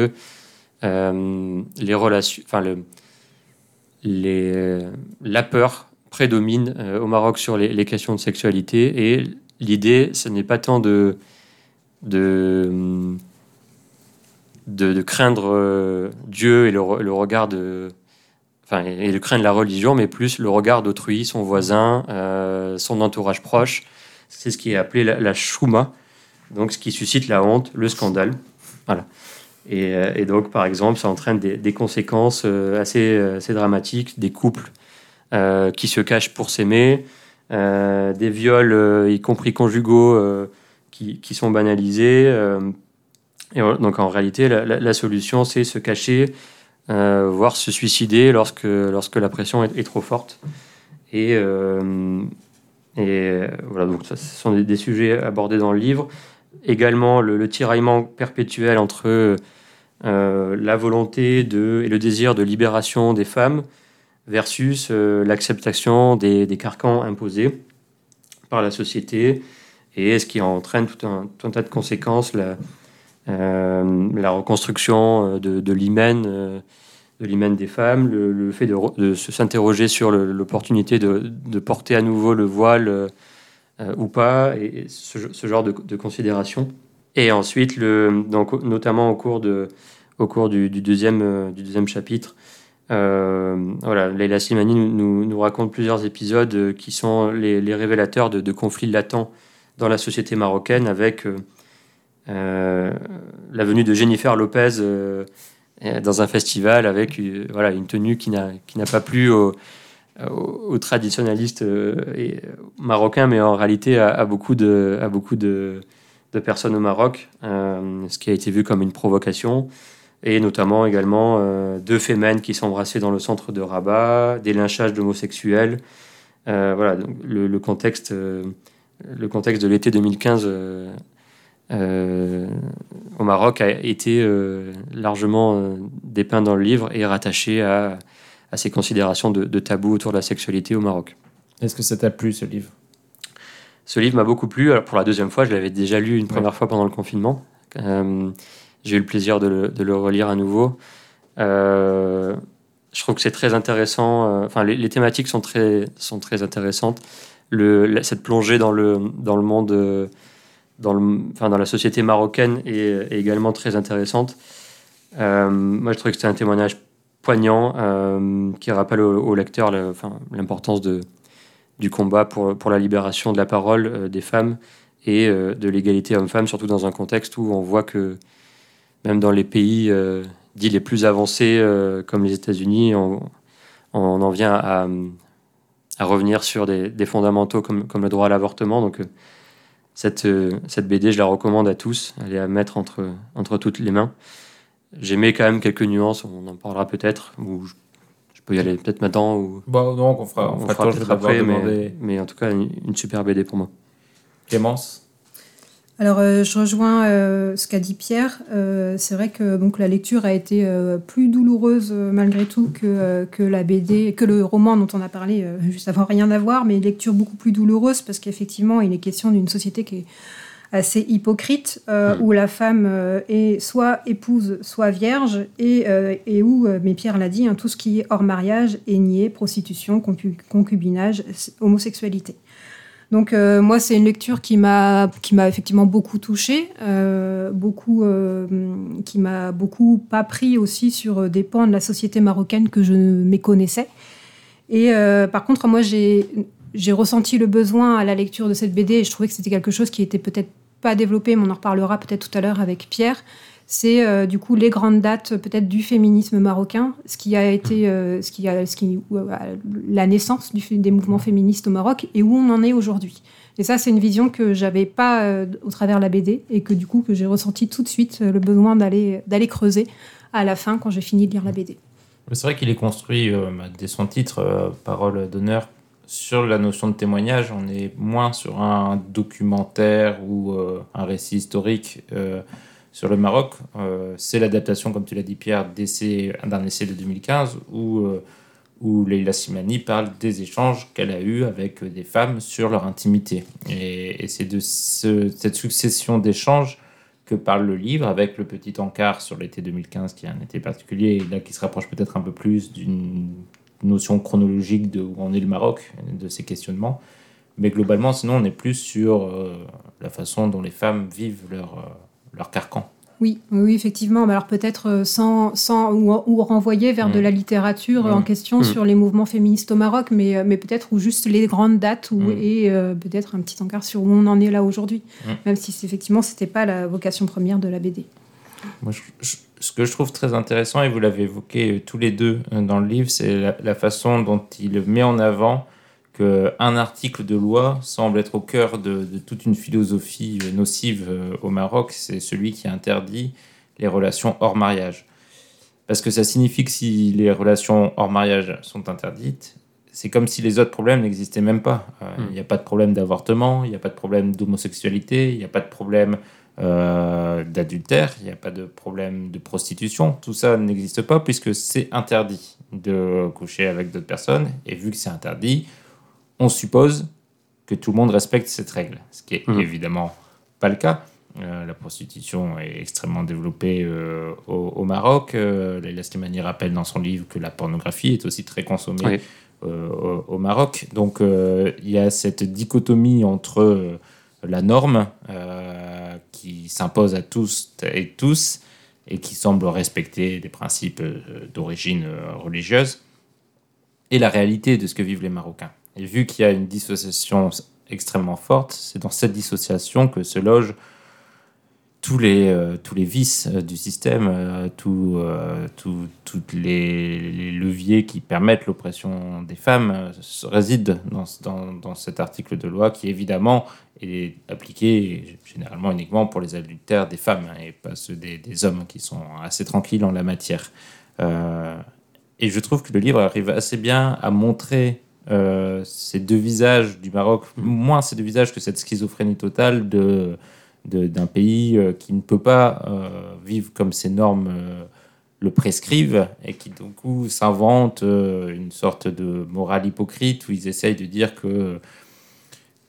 euh, les relations, enfin, la peur prédomine au Maroc sur les, questions de sexualité. Et l'idée, ce n'est pas tant de, de, craindre euh, Dieu et le, re- le regard de. Enfin, et de craindre la religion, mais plus le regard d'autrui, son voisin, euh, son entourage proche. C'est ce qui est appelé la, la donc ce qui suscite la honte, le scandale. Voilà. Et, euh, et donc, par exemple, ça entraîne des, des conséquences assez, assez dramatiques, des couples qui se cachent pour s'aimer, des viols, y compris conjugaux, qui, qui sont banalisés. Donc, en réalité, la, solution, c'est se cacher, euh, voire se suicider lorsque, lorsque la pression est, trop forte. Et, euh, euh, voilà, donc ce sont des, sujets abordés dans le livre. Également, le, le tiraillement perpétuel entre euh, la volonté de, et le désir de libération des femmes versus l'acceptation des, des carcans imposés par la société et ce qui entraîne tout un, tas de conséquences, la reconstruction euh, de, de l'hymen, euh, de l'hymen des femmes, le, fait de, de s'interroger sur l'opportunité de, porter à nouveau le voile euh, euh, ou pas, et, ce, genre de, de considérations. Et ensuite, notamment au cours, du, deuxième, euh, chapitre, euh, voilà, Leila Slimani nous, raconte plusieurs épisodes euh, qui sont les, révélateurs de, conflits latents dans la société marocaine avec euh, euh, la venue de Jennifer Lopez euh, euh, dans un festival avec euh, voilà, une tenue qui n'a pas plu aux, aux- traditionnalistes euh, euh, marocains, mais en réalité à, beaucoup de, à beaucoup de, personnes au Maroc, euh, ce qui a été vu comme une provocation et notamment également euh, deux fémènes qui s'embrassaient dans le centre de Rabat, des lynchages d'homosexuels. Euh, voilà, le, contexte, euh, le contexte de l'été 2015 euh, euh, au Maroc a été euh, largement euh, dépeint dans le livre et rattaché à, à ces considérations de, de tabou autour de la sexualité au Maroc. Est-ce que ça t'a plu ce livre? Ce livre m'a beaucoup plu. Alors, pour la deuxième fois, je l'avais déjà lu une première fois pendant le confinement. Euh, J'ai eu le plaisir de le, de le relire à nouveau. Euh, je trouve que c'est très intéressant. euh, Enfin, les, les thématiques sont très, sont très intéressantes. Le, cette plongée dans le, dans le monde, euh, dans, la société marocaine est, également très intéressante. Euh, moi, je trouve que c'est un témoignage poignant euh, qui rappelle au, au lecteur l'importance du combat pour, la libération de la parole euh, des femmes et de l'égalité homme-femme, surtout dans un contexte où on voit que même dans les pays dits les plus avancés, comme les États-Unis, on, en vient à, revenir sur des, fondamentaux comme, le droit à l'avortement. Cette, euh, cette BD, je la recommande à tous. Elle est à mettre entre, entre toutes les mains. J'aimais quand même quelques nuances, on en parlera peut-être, ou je, je peux y aller peut-être maintenant, ou Bon, donc on fera, on fera quand je vais peut-être après, mais en tout cas, une, une super BD pour moi. Clémence? Alors, euh, je rejoins euh, ce qu'a dit Pierre. Euh, c'est vrai que donc, la lecture a été plus douloureuse malgré tout que, que la BD, que le roman dont on a parlé (laughs) juste avant, rien à voir, mais une lecture beaucoup plus douloureuse parce qu'effectivement, il est question d'une société qui est assez hypocrite, euh, Mm. où la femme euh, est soit épouse, soit vierge, et, euh, et où, mais Pierre l'a dit, hein, tout ce qui est hors mariage est nié, prostitution, concu- concubinage, homosexualité. Donc euh, moi, c'est une lecture qui m'a effectivement beaucoup touchée, euh, beaucoup euh, qui m'a beaucoup pas pris aussi sur des pans de la société marocaine que je méconnaissais. Et par contre, moi, j'ai j'ai ressenti le besoin à la lecture de cette BD et je trouvais que c'était quelque chose qui était peut-être pas développé, mais on en reparlera peut-être tout à l'heure avec Pierre. C'est euh, du coup les grandes dates peut-être du féminisme marocain, ce qui a été, euh, ce qui a, ce qui, euh, la naissance des mouvements féministes au Maroc et où on en est aujourd'hui. Et ça, c'est une vision que j'avais pas au travers de la BD et que du coup que j'ai ressenti tout de suite le besoin d'aller d'aller creuser à la fin quand j'ai fini de lire la BD. C'est vrai qu'il est construit, bah, dès son titre, Parole d'honneur, sur la notion de témoignage. On est moins sur un documentaire ou un récit historique. Euh, sur le Maroc, euh, c'est l'adaptation, comme tu l'as dit Pierre, d'un essai de 2015 où, euh, où Leila Simani parle des échanges qu'elle a eus avec des femmes sur leur intimité. Et, c'est de ce- cette succession d'échanges que parle le livre, avec le petit encart sur l'été 2015, qui est un été particulier, et là qui se rapproche peut-être un peu plus d'une notion chronologique de où en est le Maroc, de ces questionnements. Mais globalement, sinon, on est plus sur euh, la façon dont les femmes vivent leur, euh, leur carcan. Oui, oui, effectivement. Mais alors peut-être euh, sans, sans ou, ou renvoyer vers Mm. de la littérature euh, en Mm. question Mm. sur les mouvements féministes au Maroc, mais, euh, mais peut-être ou juste les grandes dates ou, Mm. et euh, peut-être un petit encart sur où on en est là aujourd'hui, Mm. même si effectivement c'était pas la vocation première de la BD. Moi, je- je- ce que je trouve très intéressant, et vous l'avez évoqué tous les deux dans le livre, c'est la, la façon dont il met en avant qu'un article de loi semble être au cœur de, de toute une philosophie euh, nocive euh, au Maroc. C'est celui qui interdit les relations hors mariage. Parce que ça signifie que si les relations hors mariage sont interdites, c'est comme si les autres problèmes n'existaient même pas. Euh, Il Mm. n'y a pas de problème d'avortement, il n'y a pas de problème d'homosexualité, il n'y a pas de problème euh, d'adultère, il n'y a pas de problème de prostitution. Tout ça n'existe pas puisque c'est interdit de coucher avec d'autres personnes. Et vu que c'est interdit, on suppose que tout le monde respecte cette règle. Ce qui est Mhm. évidemment pas le cas. Euh, la prostitution est extrêmement développée euh, au, au Maroc. Euh, Leila Slimani rappelle dans son livre que la pornographie est aussi très consommée Oui. euh, au, au Maroc. Donc il y a cette dichotomie entre la norme qui s'impose à tous et tous et qui semble respecter des principes d'origine religieuse et la réalité de ce que vivent les Marocains. Et vu qu'il y a une dissociation extrêmement forte, c'est dans cette dissociation que se logent tous les, euh, tous les vices euh, du système, euh, tous euh, les, leviers qui permettent l'oppression des femmes euh, résident dans, dans, dans cet article de loi qui évidemment est appliqué généralement uniquement pour les adultères des femmes hein, et pas ceux des, des hommes qui sont assez tranquilles en la matière. Et je trouve que le livre arrive assez bien à montrer euh, ces deux visages du Maroc, moins ces deux visages que cette schizophrénie totale de d'un pays euh, qui ne peut pas euh, vivre comme ses normes le prescrivent et qui du coup s'invente une sorte de morale hypocrite où ils essayent de dire que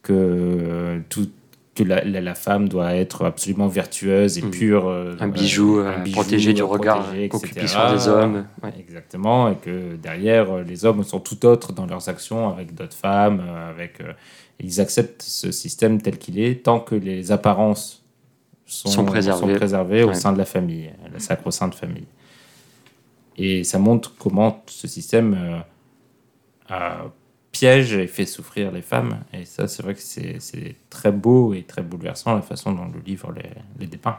que tout que la, la- la femme doit être absolument vertueuse et Mhm. pure euh, Un bijou, un euh, bijou protégé du à regard concupiscent des hommes. Ouais. Exactement, et que derrière, euh, les hommes sont tout autres dans leurs actions avec d'autres femmes, euh, avec, euh, ils acceptent ce système tel qu'il est, tant que les apparences sont, Sont préservées. préservées au sein de la famille, la sacro-sainte famille. Et ça montre comment ce système euh, euh, piège et fait souffrir les femmes. Et ça, c'est vrai que c'est c'est très beau et très bouleversant la façon dont le livre les, les dépeint.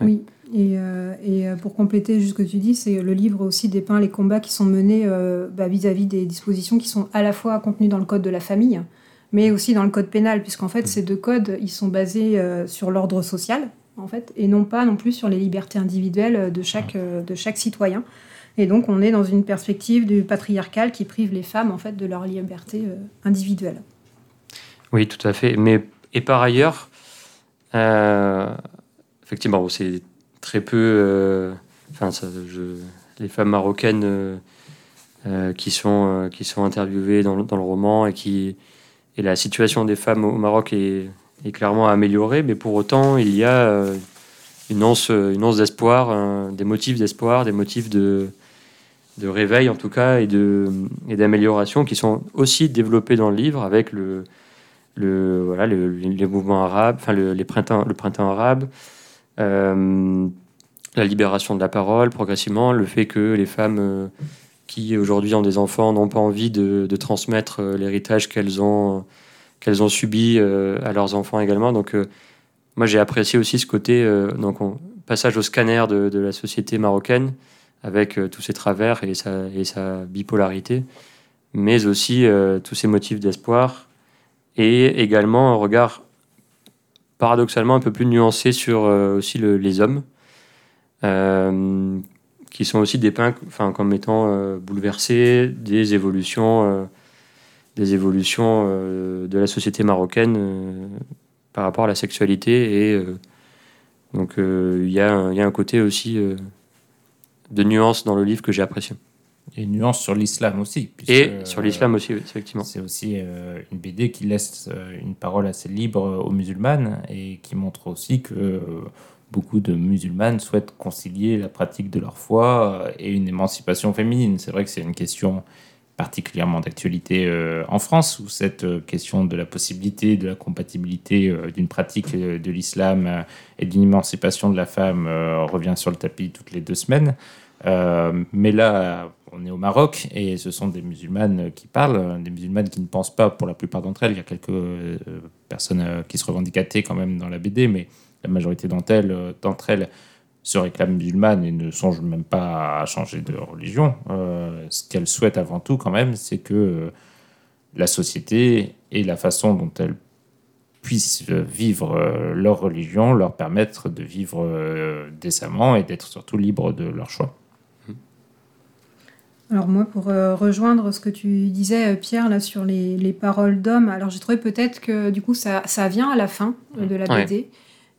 Ouais. Oui, et, euh, et euh, pour compléter juste ce que tu dis, c'est le livre aussi dépeint les combats qui sont menés euh, bah, vis-à-vis des dispositions qui sont à la fois contenues dans le code de la famille, mais aussi dans le code pénal, puisqu'en fait ces deux codes, ils sont basés euh, sur l'ordre social, en fait, et non pas non plus sur les libertés individuelles de chaque, euh, de chaque citoyen. Et donc on est dans une perspective du patriarcal qui prive les femmes en fait de leur liberté euh, individuelle. Oui, tout à fait. Mais, et par ailleurs, euh, effectivement, c'est très peu. euh, Enfin, ça, les femmes marocaines qui, sont, qui sont interviewées dans, le- roman et qui. Et la situation des femmes au Maroc est, est clairement améliorée, mais pour autant, il y a une once, une once d'espoir, des motifs d'espoir, des motifs de, de réveil en tout cas, et d'amélioration qui sont aussi développés dans le livre avec le, le, voilà, le, les mouvements arabes, les printemps, le printemps arabe, euh, la libération de la parole progressivement, le fait que les femmes euh, qui aujourd'hui ont des enfants n'ont pas envie de, transmettre euh, l'héritage qu'elles ont, qu'elles ont subi à leurs enfants également. Donc moi j'ai apprécié aussi ce côté, donc on- passage au scanner de la société marocaine avec euh, tous ses travers et sa, bipolarité, mais aussi euh, tous ces motifs d'espoir et également un regard paradoxalement un peu plus nuancé sur euh, aussi le- les hommes, qui sont aussi dépeints comme étant bouleversés des évolutions, des évolutions de la société marocaine par rapport à la sexualité et, Donc il y, a un- côté aussi de nuance dans le livre que j'ai apprécié. Il y a une nuance sur l'islam aussi. puisque, Et sur l'islam aussi, oui, effectivement. C'est aussi euh, une BD qui laisse euh, une parole assez libre aux musulmanes et qui montre aussi que euh, beaucoup de musulmanes souhaitent concilier la pratique de leur foi et une émancipation féminine. C'est vrai que c'est une question particulièrement d'actualité euh, en France, où cette euh, question de la possibilité, de la compatibilité euh, d'une pratique de l'islam et d'une émancipation de la femme revient sur le tapis toutes les deux semaines. Mais là, on est au Maroc et ce sont des musulmanes qui parlent, des musulmanes qui ne pensent pas pour la plupart d'entre elles. Il y a quelques personnes qui se revendiquent quand même dans la BD, mais la majorité d'entre elles se réclament musulmanes et ne songent même pas à changer de religion. Euh, ce qu'elles souhaitent avant tout quand même, c'est que euh, la société et la façon dont elles puissent euh, vivre leur religion leur permettre de vivre décemment et d'être surtout libres de leur choix. Alors moi, pour euh, rejoindre ce que tu disais, Pierre, là, sur les, les paroles d'hommes, alors j'ai trouvé peut-être que du coup, ça, ça vient à la fin euh, de la Ouais.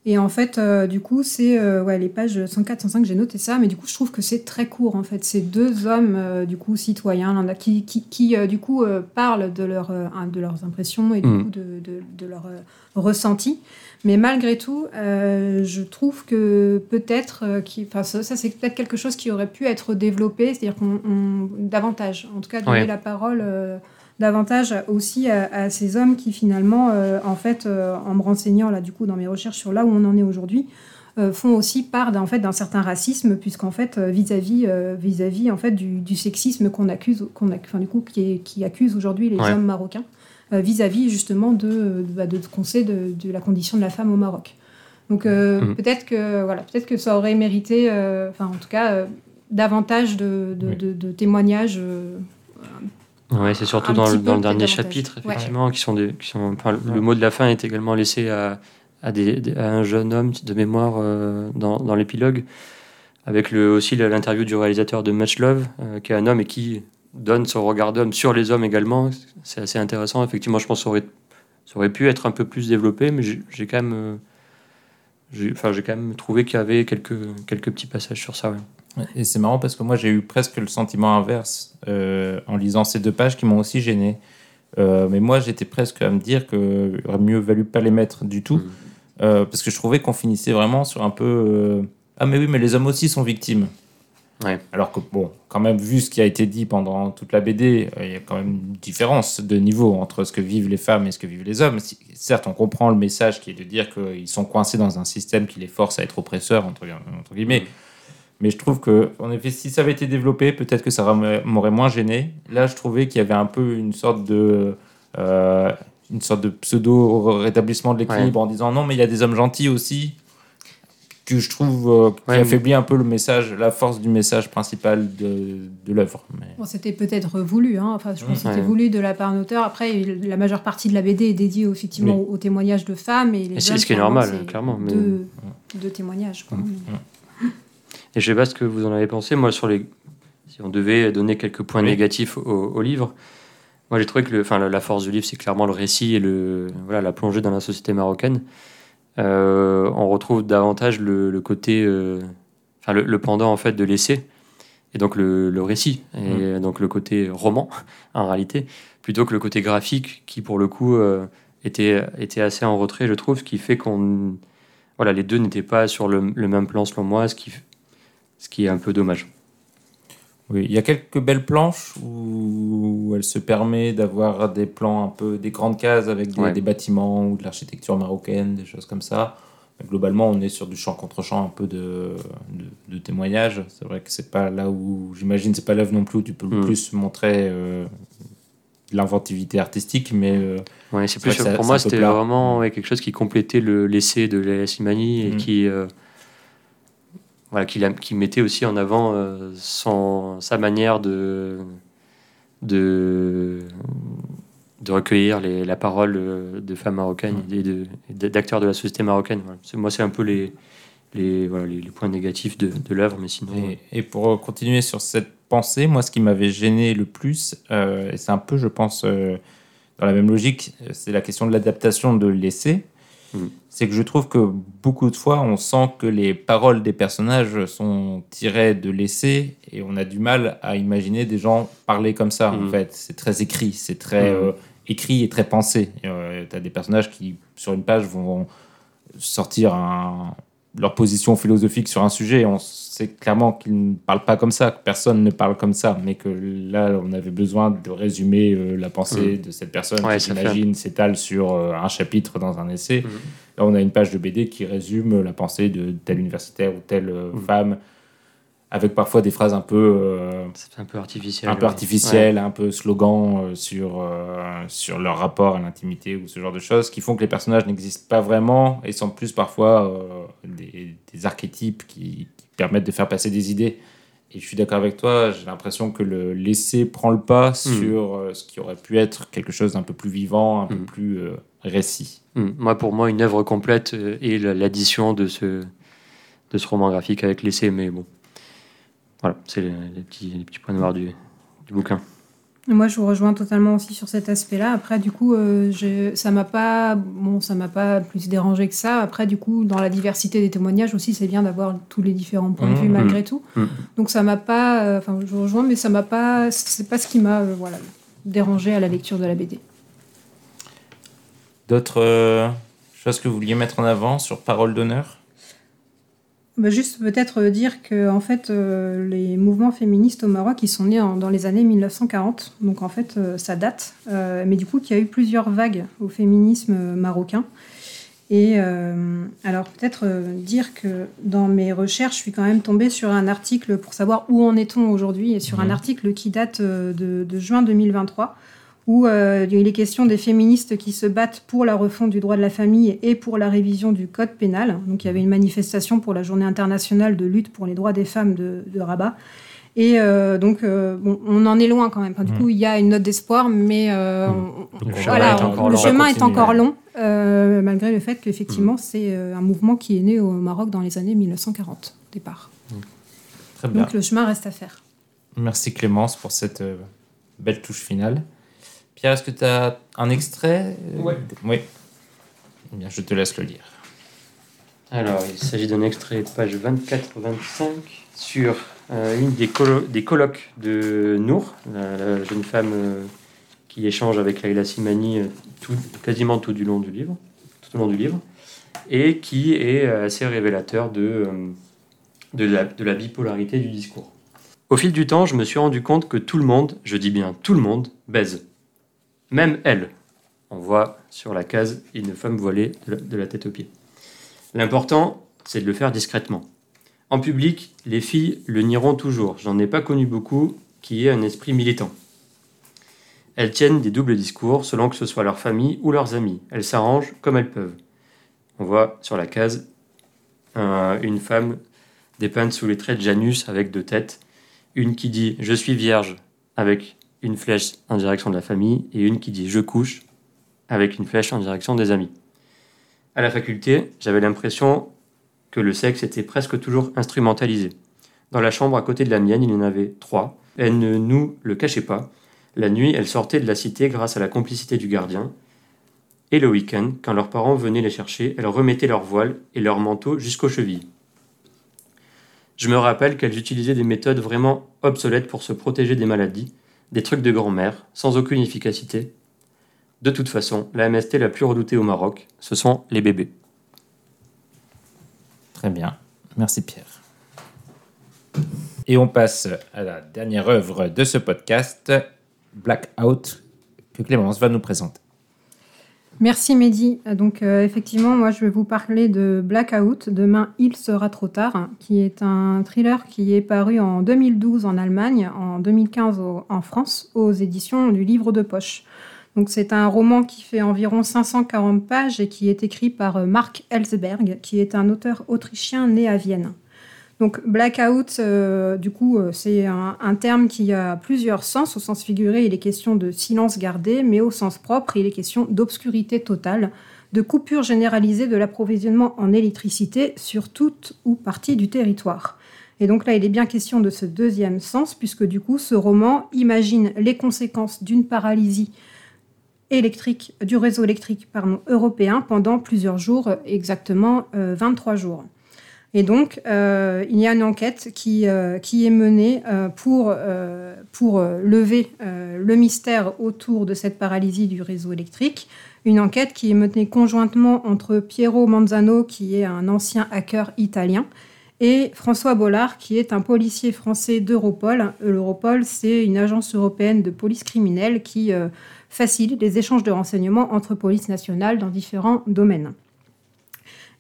Et en fait, euh, du coup, c'est euh, ouais, les pages 104, 105, j'ai noté ça, mais du coup, je trouve que c'est très court, en fait. C'est deux hommes, euh, du coup, citoyens, qui, qui, qui, du coup, parlent de, leur, de leurs impressions et du Mhm. coup, de, de, de leur euh, ressenti. Mais malgré tout, je trouve que peut-être, enfin, ça, ça, c'est peut-être quelque chose qui aurait pu être développé, c'est-à-dire qu'on on- davantage, en tout cas donner Ouais. la parole davantage aussi à, à ces hommes qui finalement, euh, en fait, euh, en me renseignant là du coup dans mes recherches sur là où on en est aujourd'hui, euh, font aussi part d'un en fait, d'un certain racisme, puisqu'en fait vis-à-vis vis-à-vis en fait du, du sexisme qu'on accuse, qu'on enfin, du coup qui, est- qui accuse aujourd'hui les Ouais. hommes marocains vis-à-vis justement de, de, bah, de ce qu'on sait de, de la condition de la femme au Maroc. Donc Mhm. peut-être que voilà, peut-être que ça aurait mérité, enfin en tout cas davantage de, de, Oui. de- de témoignages. Ouais, c'est surtout dans, le, dans dernier chapitre, Ouais. effectivement, qui sont des, qui sont, enfin, le mot de la fin est également laissé à, à, des, à un jeune homme de mémoire euh, dans, dans l'épilogue, avec le, aussi l'interview du réalisateur de Match Love, euh, qui est un homme et qui donne son regard d'homme sur les hommes également. C'est assez intéressant. Effectivement, je pense que ça aurait, ça aurait pu être un peu plus développé, mais j'ai quand même. euh, j'ai enfin, j'ai quand même trouvé qu'il y avait quelques, quelques petits passages sur ça. ouais. Et c'est marrant parce que moi j'ai eu presque le sentiment inverse euh, en lisant ces deux pages qui m'ont aussi gêné. Euh, mais moi j'étais presque à me dire qu'il aurait mieux valu pas les mettre du tout. Mhm. Euh, parce que je trouvais qu'on finissait vraiment sur un peu Ah, mais oui, mais les hommes aussi sont victimes. Ouais. Alors que, bon, quand même, vu ce qui a été dit pendant toute la BD, il y a quand même une différence de niveau entre ce que vivent les femmes et ce que vivent les hommes. Si- certes, on comprend le message qui est de dire qu'ils sont coincés dans un système qui les force à être oppresseurs, entre, entre guillemets. Mais je trouve que, en effet, si ça avait été développé, peut-être que ça m'aurait- moins gêné. Là, je trouvais qu'il y avait un peu une sorte de. euh, une sorte de pseudo rétablissement de l'équilibre en disant non, mais il y a des hommes gentils aussi, que je trouve euh, qui Ouais, mais- affaiblit un peu le message, la force du message principal de, de l'œuvre. Mais... Bon, c'était peut-être voulu, hein. enfin, je pense que c'était Ouais. voulu de la part de l'auteur. Après, il- la majeure partie de la BD est dédiée effectivement Oui. aux, témoignages de femmes. Et, les Et c'est ce qui est normal, clairement, mais- Deux, deux témoignages. quoi. Et je sais pas ce que vous en avez pensé. Moi, sur les, si on devait donner quelques points Oui. négatifs au, au livre, moi j'ai trouvé que le, enfin, la, force du livre, c'est clairement le récit et le, voilà, la plongée dans la société marocaine. Euh, on retrouve davantage le, le côté, euh, enfin le, le pendant en fait de l'essai, et donc le, le récit, et donc le côté roman (laughs) en réalité, plutôt que le côté graphique qui pour le coup euh, était, était assez en retrait, je trouve, ce qui fait qu'on, voilà, les deux n'étaient pas sur le, le même plan selon moi, ce qui, ce qui est un peu dommage. Oui, il y a quelques belles planches où elle se permet d'avoir des plans un peu des grandes cases avec des, Ouais. des bâtiments ou de l'architecture marocaine, des choses comme ça. Mais globalement, on est sur du champ contre champ, un peu de, de, de témoignage. C'est vrai que c'est pas là où j'imagine c'est pas l'œuvre non plus où tu peux le Mm. plus montrer euh, l'inventivité artistique, mais euh, Ouais, c'est plus vrai ça- pour moi c'était vraiment ouais, quelque chose qui complétait le l'essai de Léa Slimani et Mhm. qui euh, voilà qui, la- qui mettait aussi en avant euh, son sa manière de de de recueillir les, la parole euh, de femmes marocaines Mhm. et de- d'acteurs de la société marocaine. Voilà. C'est- Moi, c'est un peu les les, voilà, les, les points négatifs de, de l'œuvre, mais sinon. Et, et pour continuer sur cette pensée, moi, ce qui m'avait gêné le plus, euh, et c'est un peu, je pense, euh, dans la même logique, euh, c'est la question de l'adaptation de l'essai. C'est que je trouve que beaucoup de fois, on sent que les paroles des personnages sont tirées de l'essai et on a du mal à imaginer des gens parler comme ça. En Mm. fait, c'est très écrit, c'est très Mm. euh, écrit et très pensé. tu as des personnages qui, sur une page, vont sortir un- leur position philosophique sur un sujet. On sait clairement qu'ils ne parlent pas comme ça, que personne ne parle comme ça, mais que là, on avait besoin de résumer euh, la pensée de cette personne Ouais, qui, j'imagine, s'étale sur euh, un chapitre dans un essai. Mhm. Là, on a une page de BD qui résume la pensée de tel universitaire ou telle euh, Mhm. femme, avec parfois des phrases un peu, euh, un peu artificiel. un peu ouais. artificielles, un peu slogan euh, sur, euh, sur leur rapport à l'intimité ou ce genre de choses, qui font que les personnages n'existent pas vraiment et sont plus parfois des, des archétypes qui, qui permettent de faire passer des idées. Et je suis d'accord avec toi, j'ai l'impression que le l'essai prend le pas sur euh, ce qui aurait pu être quelque chose d'un peu plus vivant, un peu Mhm. plus récit. ouais. Mm. Moi, pour moi, une œuvre complète est la- l'addition de ce, de ce roman graphique avec l'essai, mais bon. Voilà, c'est les, les petits, les petits points noirs du, du bouquin. Moi, je vous rejoins totalement aussi sur cet aspect-là. Après, du coup, euh, je- ça m'a pas, bon, ça m'a pas plus dérangé que ça. Après, du coup, dans la diversité des témoignages aussi, c'est bien d'avoir tous les différents points de vue Mhm. malgré tout. Mhm. Donc, ça m'a pas, euh, enfin, je vous rejoins, mais ça m'a pas, c'est pas ce qui m'a, euh, voilà, dérangé à la lecture de la BD. D'autres euh, choses que vous vouliez mettre en avant sur Parole d'honneur? Bah, juste peut-être dire que en fait euh, les mouvements féministes au Maroc ils sont nés en- dans les années 1940 donc en fait euh, ça date. Euh, mais du coup qu'il y a eu plusieurs vagues au féminisme marocain. Et alors peut-être dire que dans mes recherches je suis quand même tombée sur un article pour savoir où en est-on aujourd'hui et sur un article qui date de, de juin 2023 où euh, il est question des féministes qui se battent pour la refonte du droit de la famille et pour la révision du code pénal. Donc il y avait une manifestation pour la journée internationale de lutte pour les droits des femmes de, de Rabat. Et euh, donc, euh, bon, on en est loin quand même. Enfin, du Mm. coup, il y a une note d'espoir, mais euh, Mm. on- Le chemin voilà, est encore le long. chemin est encore long, malgré le fait qu'effectivement, c'est euh, un mouvement qui est né au Maroc dans les années 1940 au départ. Très bien. Donc le chemin reste à faire. Merci Clémence pour cette belle touche finale. Pierre, est-ce que tu as un extrait? Euh, Ouais. Oui. Eh bien, je te laisse le lire. Alors, il s'agit d'un extrait de page 24-25 sur euh, une des, colo- des colloques de Nour, la, la jeune femme euh, qui échange avec Laila Simani euh, tout, quasiment tout du long du livre, tout au long du livre, et qui est assez révélateur de, de, la, de la bipolarité du discours. Au fil du temps, je me suis rendu compte que tout le monde, je dis bien tout le monde, baise. Même elle. On voit sur la case une femme voilée de la- tête aux pieds. L'important, c'est de le faire discrètement. En public, les filles le nieront toujours. J'en ai pas connu beaucoup qui aient un esprit militant. Elles tiennent des doubles discours selon que ce soit leur famille ou leurs amis. Elles s'arrangent comme elles peuvent. On voit sur la case un- une femme dépeinte sous les traits de Janus avec deux têtes. Une qui dit Je suis vierge avec une flèche en direction de la famille et une qui dit Je couche avec une flèche en direction des amis. À la faculté, j'avais l'impression que le sexe était presque toujours instrumentalisé. Dans la chambre à côté de la mienne, il y en avait trois. Elle ne nous le cachait pas. La nuit, elles sortaient de la cité grâce à la complicité du gardien. Et le week-end, quand leurs parents venaient les chercher, elles remettaient leur voile et leur manteau jusqu'aux chevilles. Je me rappelle qu'elles utilisaient des méthodes vraiment obsolètes pour se protéger des maladies, des trucs de grand-mère, sans aucune efficacité. De toute façon, la MST la plus redoutée au Maroc, ce sont les bébés. Très bien. Merci Pierre. Et on passe à la dernière œuvre de ce podcast, Blackout, que Clémence va nous présenter. Merci Mehdi. Donc euh, effectivement, moi je vais vous parler de Blackout, Demain il sera trop tard, qui est un thriller qui est paru en 2012 en Allemagne, en 2015 au- en France, aux éditions du Livre de Poche. Donc c'est un roman qui fait environ 540 pages et qui est écrit par euh, Mark Ellsberg, qui est un auteur autrichien né à Vienne. Donc blackout, euh, du coup, euh, c'est un, terme qui a plusieurs sens. Au sens figuré, il est question de silence gardé, mais au sens propre, il est question d'obscurité totale, de coupure généralisée de l'approvisionnement en électricité sur toute ou partie du territoire. Et donc là, il est bien question de ce deuxième sens, puisque du coup, ce roman imagine les conséquences d'une paralysie électrique, du réseau électrique européen pendant plusieurs jours, exactement 23 jours. Et donc, euh, il y a une enquête qui, euh, qui est menée euh, pour, pour lever le mystère autour de cette paralysie du réseau électrique. Une enquête qui est menée conjointement entre Piero Manzano, qui est un ancien hacker italien, et François Bollard, qui est un policier français d'Europol. L'Europol, c'est une agence européenne de police criminelle qui facilite les échanges de renseignements entre polices nationales dans différents domaines.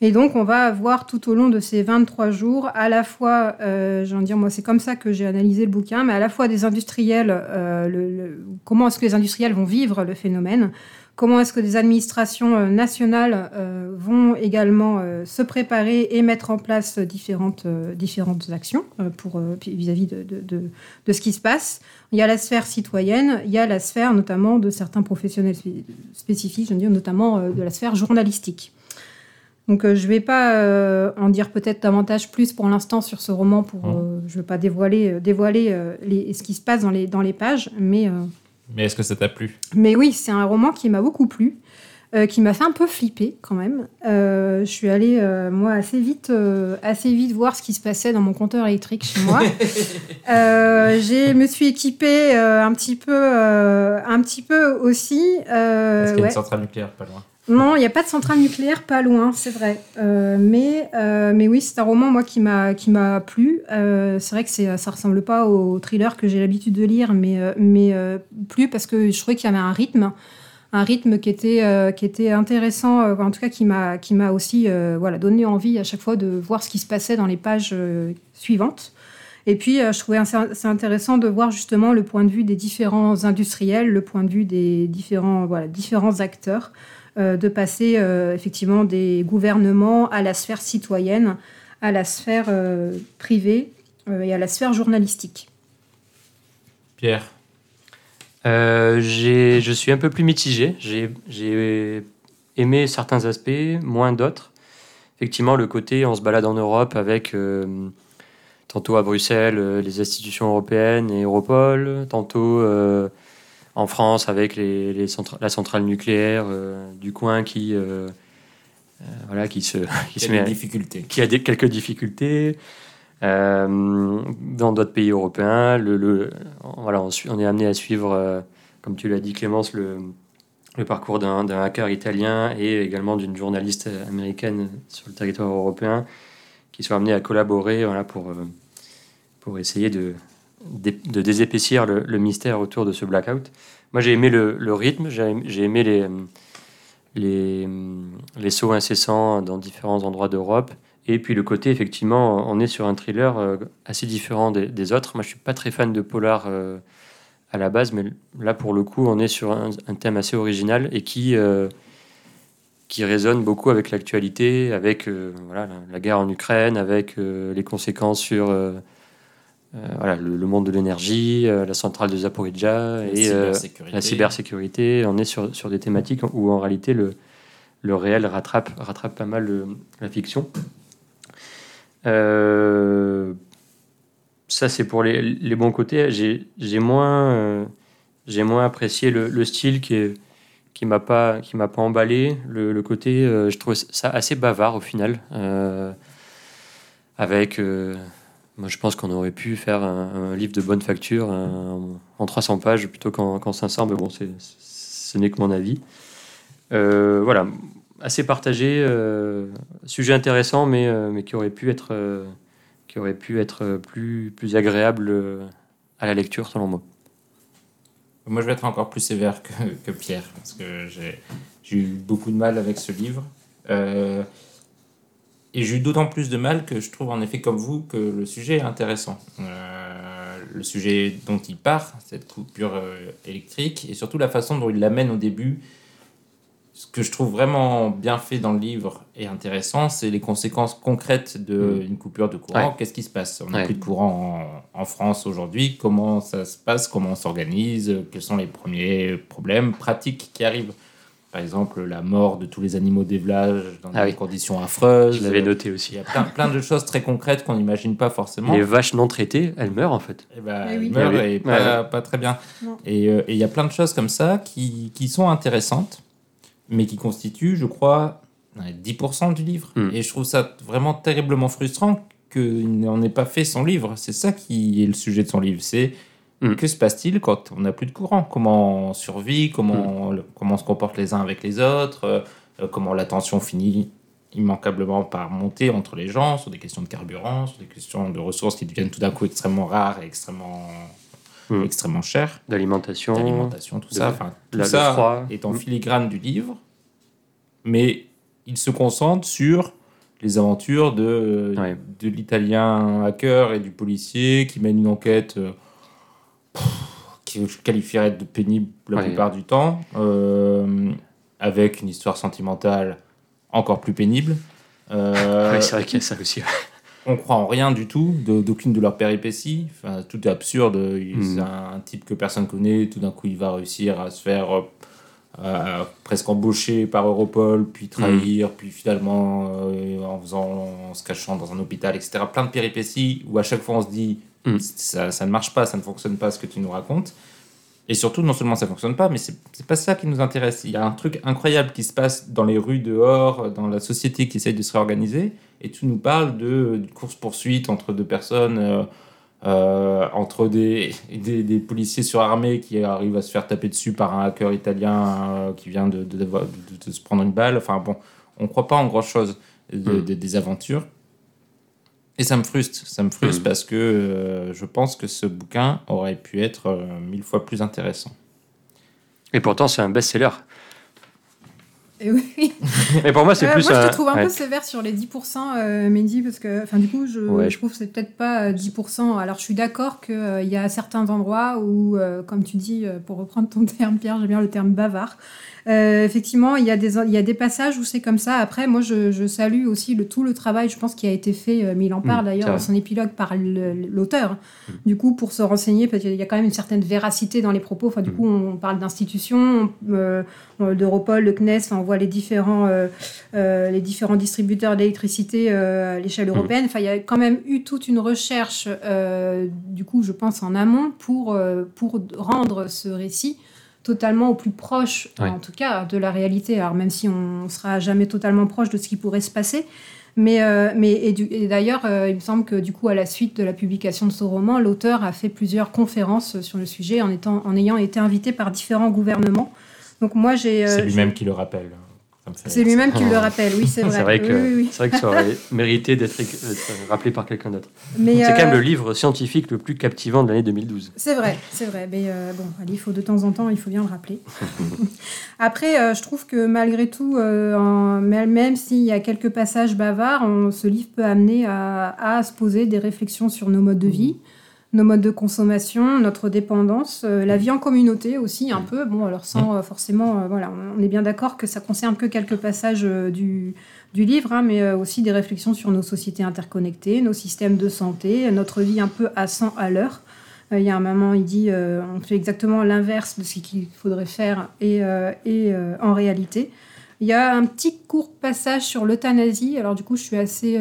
Et donc, on va avoir tout au long de ces 23 jours, à la fois, euh, j'en dire, moi, c'est comme ça que j'ai analysé le bouquin, mais à la fois des industriels, euh, comment est-ce que les industriels vont vivre le phénomène, comment est-ce que des administrations euh, nationales euh, vont également se préparer et mettre en place différentes, différentes actions vis-à-vis de, de, ce qui se passe. Il y a la sphère citoyenne, il y a la sphère notamment de certains professionnels spécifiques, je veux dire notamment de la sphère journalistique. Donc euh, je ne vais pas euh, en dire peut-être davantage plus pour l'instant sur ce roman, pour, mmh. euh, je ne veux pas dévoiler, dévoiler les, ce qui se passe dans les, dans les pages, mais... mais est-ce que ça t'a plu? Mais oui, c'est un roman qui m'a beaucoup plu. qui m'a fait un peu flipper quand même. je suis allée, moi, assez vite, assez vite voir ce qui se passait dans mon compteur électrique chez moi. (laughs) je me suis équipée un, petit peu, un petit peu aussi. Parce qu'il y a une centrale nucléaire pas loin. Non, il n'y a pas de centrale nucléaire, pas loin, c'est vrai. Euh, mais, euh, mais oui, c'est un roman moi qui m'a plu. Euh, c'est vrai que c'est ça ressemble pas au thriller que j'ai l'habitude de lire, mais mais plus parce que je trouvais qu'il y avait un rythme, un rythme qui était qui était intéressant. en tout cas, qui m'a qui m'a aussi voilà donné envie à chaque fois de voir ce qui se passait dans les pages suivantes. Et puis, je trouvais c'est intéressant de voir justement le point de vue des différents industriels, le point de vue des différents voilà différents acteurs. Euh, de passer euh, effectivement des gouvernements à la sphère citoyenne, à la sphère euh, privée et à la sphère journalistique. Pierre Je suis un peu plus mitigé. J'ai aimé certains aspects, moins d'autres. Effectivement, le côté on se balade en Europe avec tantôt à Bruxelles les institutions européennes et Europol, tantôt en France avec les, la centrale nucléaire euh, du coin qui, euh, euh, voilà, qui se, (laughs) qui, a des difficultés. qui a des, quelques difficultés. dans d'autres pays européens, le, le voilà, on, on, est amené à suivre, comme tu l'as dit Clémence, le, le parcours d'un hacker italien et également d'une journaliste américaine sur le territoire européen qui sont amenés à collaborer voilà, pour, pour essayer de, de désépaissir le, mystère autour de ce blackout. Moi, j'ai aimé le, rythme, j'ai aimé les, les, sauts incessants dans différents endroits d'Europe. Et puis le côté, effectivement, on est sur un thriller euh, assez différent des, autres. Moi, je suis pas très fan de polar euh, à la base, mais là, pour le coup, on est sur un, thème assez original et qui, euh, qui résonne beaucoup avec l'actualité, avec voilà, la, guerre en Ukraine, avec les conséquences sur voilà, le, monde de l'énergie, euh, la centrale de Zaporizhia et euh, la cybersécurité. On est sur, sur, des thématiques où en réalité le, le réel rattrape, rattrape pas mal la fiction. ça, c'est pour les, les, bons côtés. J'ai moins, j'ai moins apprécié le, le, style qui est qui m'a pas qui m'a pas emballé le, le côté je trouve ça assez bavard au final avec moi, je pense qu'on aurait pu faire un, livre de bonne facture en 300 pages plutôt qu'en 500, mais bon, ce n'est que mon avis. Euh, voilà, assez partagé, euh, sujet intéressant, mais, euh, mais qui aurait pu être, qui aurait pu être plus, plus agréable à la lecture, selon moi. Moi, je vais être encore plus sévère que, que Pierre, parce que j'ai eu beaucoup de mal avec ce livre. Et j'ai eu d'autant plus de mal que je trouve en effet comme vous que le sujet est intéressant. Euh, le sujet dont il part, cette coupure euh, électrique, et surtout la façon dont il l'amène au début. Ce que je trouve vraiment bien fait dans le livre et intéressant, c'est les conséquences concrètes d'une mm. coupure de courant. Qu'est-ce qui se passe? On n'a plus de courant en, en France aujourd'hui. Comment ça se passe? Comment on s'organise? Quels sont les premiers problèmes pratiques qui arrivent? Par exemple la mort de tous les animaux des villages dans Ah des oui. conditions affreuses. Je l'avais noté Il aussi. y a plein, plein de choses très concrètes qu'on n'imagine pas forcément. Les vaches non traitées, elles meurent en fait. Eh ben, Eh oui. il meurt Eh oui. et pas, Ouais. pas très bien. Non. Et euh, et il y a plein de choses comme ça qui, qui sont intéressantes, mais qui constituent, je crois, ouais, 10% du livre. Mm. Et je trouve ça vraiment terriblement frustrant qu'il n'en ait pas fait son livre. C'est ça qui est le sujet de son livre. C'est Mm. que se passe-t-il quand on n'a plus de courant? Comment on survit? Comment, Mm. comment on se comporte les uns avec les autres? Euh, Comment la tension finit immanquablement par monter entre les gens sur des questions de carburant, sur des questions de ressources qui deviennent tout d'un coup extrêmement rares et extrêmement, Mm. extrêmement chères, D'alimentation. d'alimentation, tout de- ça. Enfin, tout la- ça froid. est en filigrane du livre, mais il se concentre sur les aventures de, Ouais. de l'italien hacker et du policier qui mène une enquête euh, que je qualifierais de pénible la Ouais. plupart du temps, euh, avec une histoire sentimentale encore plus pénible. Euh, Ouais, c'est vrai qu'il y a ça aussi. on croit en rien du tout, de- d'aucune de, leurs péripéties. Enfin, tout est absurde. Il- Mm. C'est un, type que personne connaît. Tout d'un coup, il va réussir à se faire euh, euh, presque embaucher par Europol, puis trahir, puis finalement euh, en, faisant, en se cachant dans un hôpital, etc. Plein de péripéties où à chaque fois on se dit Mm. ça, ça ne marche pas, ça ne fonctionne pas ce que tu nous racontes. Et surtout, non seulement ça fonctionne pas, mais c'est pas ça qui nous intéresse. Il y a un truc incroyable qui se passe dans les rues dehors, dans la société qui essaye de se réorganiser, et tu nous parles de, de course-poursuite entre deux personnes, euh, euh, entre des, des, des policiers surarmés qui arrivent à se faire taper dessus par un hacker italien euh, qui vient de, de, de- de- de se prendre une balle. Enfin bon, on croit pas en grand-chose Mm. de- des aventures. Et ça me frustre, ça me frustre Mm. parce que euh, je pense que ce bouquin aurait pu être euh, mille fois plus intéressant. Et pourtant, c'est un best-seller. Et oui. (laughs) Mais pour moi, c'est Euh, plus moi, je te trouve un ouais. peu sévère sur les 10%, euh, Mehdi, parce que, enfin, du coup, je, Ouais. je trouve que c'est peut-être pas euh, 10%. Alors, je suis d'accord qu'il y a certains endroits où, euh, comme tu dis, euh, pour reprendre ton (laughs) terme, Pierre, j'aime bien le terme bavard. Euh, effectivement, il y, a des, il y a des passages où c'est comme ça. Après, moi, je, je salue aussi le, tout le travail, je pense, qui a été fait, euh, mais il en parle Mmh, d'ailleurs dans son épilogue par l'auteur. Mmh. Du coup, pour se renseigner, parce qu'il y a quand même une certaine véracité dans les propos. Enfin, du Mmh. coup, on parle d'institutions, euh, d'Europol, de CNES, enfin, on voit les différents, euh, euh, les différents distributeurs d'électricité euh, à l'échelle Mmh. européenne. Enfin, il y a quand même eu toute une recherche, euh, du coup, je pense, en amont pour, euh, pour rendre ce récit totalement au plus proche, en tout cas, de la réalité. Alors, même si on sera jamais totalement proche de ce qui pourrait se passer. Mais, euh, mais et d'ailleurs, euh, il me semble que du coup, à la suite de la publication de ce roman, l'auteur a fait plusieurs conférences sur le sujet en, étant, en ayant été invité par différents gouvernements. Donc moi, j'ai... euh, c'est lui-même qui le rappelle. C'est lui-même qui le rappelle, oui, c'est vrai. C'est vrai, que, Oui, oui, vrai que ça aurait (laughs) mérité d'être rappelé par quelqu'un d'autre. C'est quand même euh, le livre scientifique le plus captivant de l'année 2012. C'est vrai, c'est vrai. Mais euh, bon, allez, il faut de temps en temps, il faut bien le rappeler. (laughs) Après, euh, je trouve que malgré tout, en- même s'il y a quelques passages bavards, on- ce livre peut amener à, à se poser des réflexions sur nos modes de vie, nos modes de consommation, notre dépendance, euh, la vie en communauté aussi un peu. Bon, alors sans euh, forcément, euh, voilà, on est bien d'accord que ça concerne que quelques passages du, du livre, hein, mais aussi des réflexions sur nos sociétés interconnectées, nos systèmes de santé, notre vie un peu à 100 à l'heure. Il y a un moment, il dit on fait exactement l'inverse de ce qu'il faudrait faire et, et en réalité. Il y a un petit court passage sur l'euthanasie. Alors du coup, je suis assez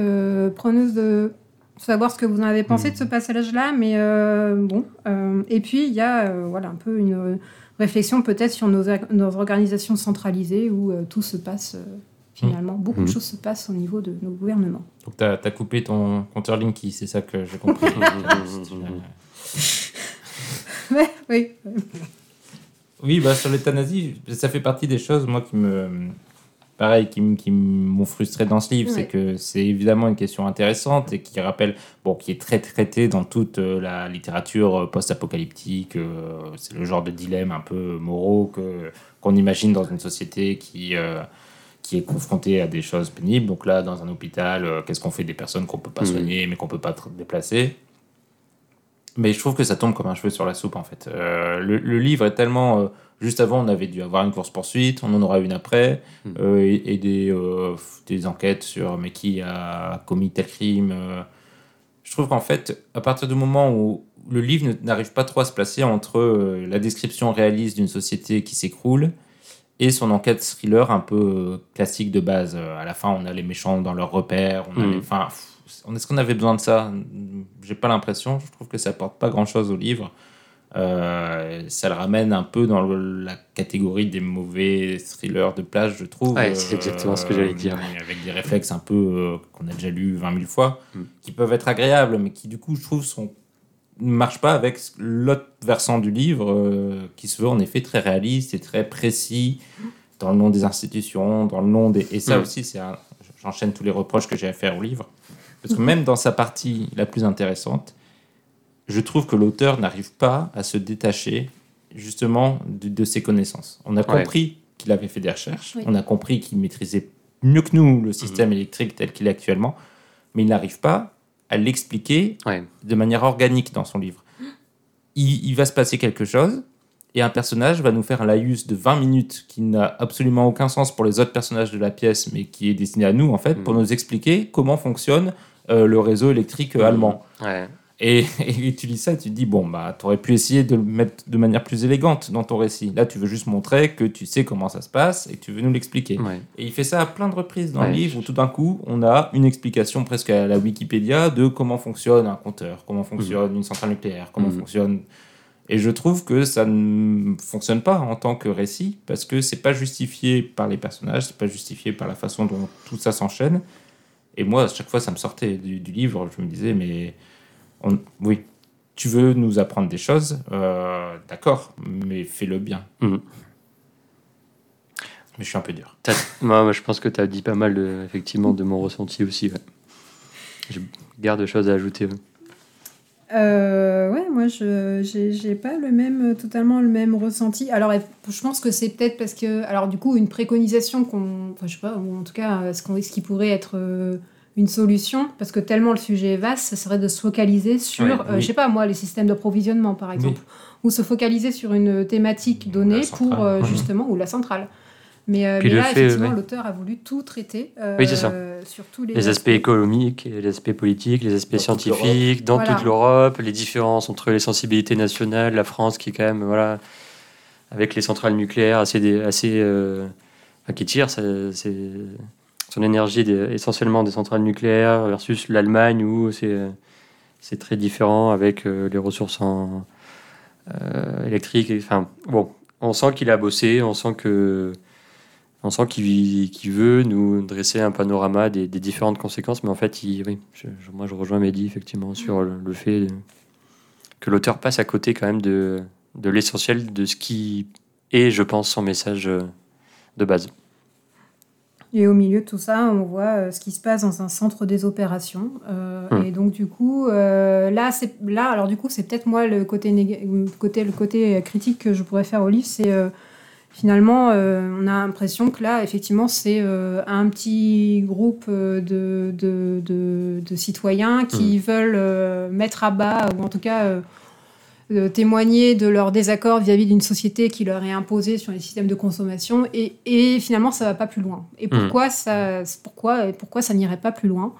preneuse de savoir ce que vous en avez pensé de ce passage-là, mais euh, bon. Euh, et puis il y a euh, voilà un peu une réflexion peut-être sur nos, nos organisations centralisées où tout se passe euh, finalement, beaucoup de choses se passent au niveau de nos gouvernements. Donc, tu as, coupé ton compteur Linky, c'est ça que j'ai compris. (laughs) (laughs) Oui. Oui, bah, sur l'euthanasie, ça fait partie des choses, moi, qui me. Pareil, qui, m'ont frustré dans ce livre, Ouais. c'est que c'est évidemment une question intéressante et qui rappelle, bon, qui est très traitée dans toute euh, la littérature euh, post-apocalyptique. euh, c'est le genre de dilemme un peu moraux que, qu'on imagine dans une société qui, euh, qui est confrontée à des choses pénibles. Donc là, dans un hôpital, euh, qu'est-ce qu'on fait des personnes qu'on peut pas Mhm. soigner, mais qu'on peut pas déplacer? Mais je trouve que ça tombe comme un cheveu sur la soupe en fait. Euh, le, le livre est tellement. euh, juste avant, on avait dû avoir une course-poursuite, on en aura une après, Mm. euh, et, et des, euh, des enquêtes sur mais qui a commis tel crime. euh. Je trouve qu'en fait, à partir du moment où le livre n'arrive pas trop à se placer entre la description réaliste d'une société qui s'écroule et son enquête thriller un peu classique de base. À la fin, on a les méchants dans leur repère. On a les- enfin, pff, on- est-ce qu'on avait besoin de ça? J'ai pas l'impression. Je trouve que ça apporte pas grand-chose au livre. Euh, ça le ramène un peu dans le- la catégorie des mauvais thrillers de plage, je trouve. Ouais, c'est exactement ce que j'allais dire. Avec des réflexes un peu euh, qu'on a déjà lu 20 000 fois, Mm. qui peuvent être agréables, mais qui du coup, je trouve, sont ne marche pas avec l'autre versant du livre euh, qui se veut en effet très réaliste et très précis dans le nom des institutions, dans le nom des... Et ça Mm. aussi, c'est un- j'enchaîne tous les reproches que j'ai à faire au livre. Parce que même dans sa partie la plus intéressante, je trouve que l'auteur n'arrive pas à se détacher justement de, de ses connaissances. On a Ouais. compris qu'il avait fait des recherches, Oui. on a compris qu'il maîtrisait mieux que nous le système électrique tel qu'il est actuellement, mais il n'arrive pas à l'expliquer Ouais. de manière organique dans son livre. Il, il va se passer quelque chose et un personnage va nous faire un laïus de 20 minutes qui n'a absolument aucun sens pour les autres personnages de la pièce, mais qui est destiné à nous en fait, pour Mhm. nous expliquer comment fonctionne euh, le réseau électrique euh, allemand. Ouais. Et, et tu lis ça et tu te dis, bon, bah, t'aurais pu essayer de le mettre de manière plus élégante dans ton récit. Là, tu veux juste montrer que tu sais comment ça se passe et que tu veux nous l'expliquer. Ouais. Et il fait ça à plein de reprises dans Ouais. le livre où tout d'un coup, on a une explication presque à la Wikipédia de comment fonctionne un compteur, comment fonctionne une centrale nucléaire, comment Mhm. fonctionne. Et je trouve que ça ne fonctionne pas en tant que récit parce que c'est pas justifié par les personnages, c'est pas justifié par la façon dont tout ça s'enchaîne. Et moi, à chaque fois, ça me sortait du, du livre. Je me disais, mais on- oui, tu veux nous apprendre des choses, euh, d'accord, mais fais-le bien. Mhm. Mais je suis un peu dur. Moi, moi, je pense que tu as dit pas mal de, effectivement de mon ressenti aussi. Ouais. J'ai garde de choses à ajouter. ouais. Euh, ouais, moi je j'ai pas le même totalement le même ressenti. Alors je pense que c'est peut-être parce que alors du coup une préconisation qu'on enfin je sais pas ou en tout cas ce qu'on ce qui pourrait être euh, une solution parce que tellement le sujet est vaste, ça serait de se focaliser sur euh, oui. je sais pas moi les systèmes d'approvisionnement par exemple ou se focaliser sur une thématique donnée pour euh, Mhm. justement ou la centrale. Mais, euh, mais là, fait, effectivement, l'auteur a voulu tout traiter. euh, Oui, c'est ça. Sur tous les, Les aspects économiques, les aspects politiques, les aspects Dans toute scientifiques, dans Voilà. toute l'Europe, les différences entre les sensibilités nationales, la France qui est quand même, voilà, avec les centrales nucléaires assez, dé- assez euh, enfin, qui tire ses- son énergie des- essentiellement des centrales nucléaires versus l'Allemagne où c'est très différent avec euh, les ressources euh, électriques. Enfin, bon, on sent qu'il a bossé, on sent que on sent qu'il veut nous dresser un panorama des, différentes conséquences, mais en fait, il, oui, je- moi je rejoins Mehdi effectivement sur le, le fait que l'auteur passe à côté quand même de, de l'essentiel de ce qui est, je pense, son message de base. Et au milieu de tout ça, on voit euh, ce qui se passe dans un centre des opérations. Euh, Hmm. Et donc du coup, euh, là, c'est là, alors du coup, c'est peut-être moi le côté, néga- côté le côté critique que je pourrais faire au livre, c'est finalement, euh, on a l'impression que là, effectivement, c'est euh, un petit groupe de, de, de- de citoyens qui veulent euh, mettre à bas, ou en tout cas euh, euh, témoigner de leur désaccord vis-à-vis d'une société qui leur est imposée sur les systèmes de consommation et, et finalement ça va pas plus loin. Et pourquoi ça pourquoi et pourquoi ça n'irait pas plus loin?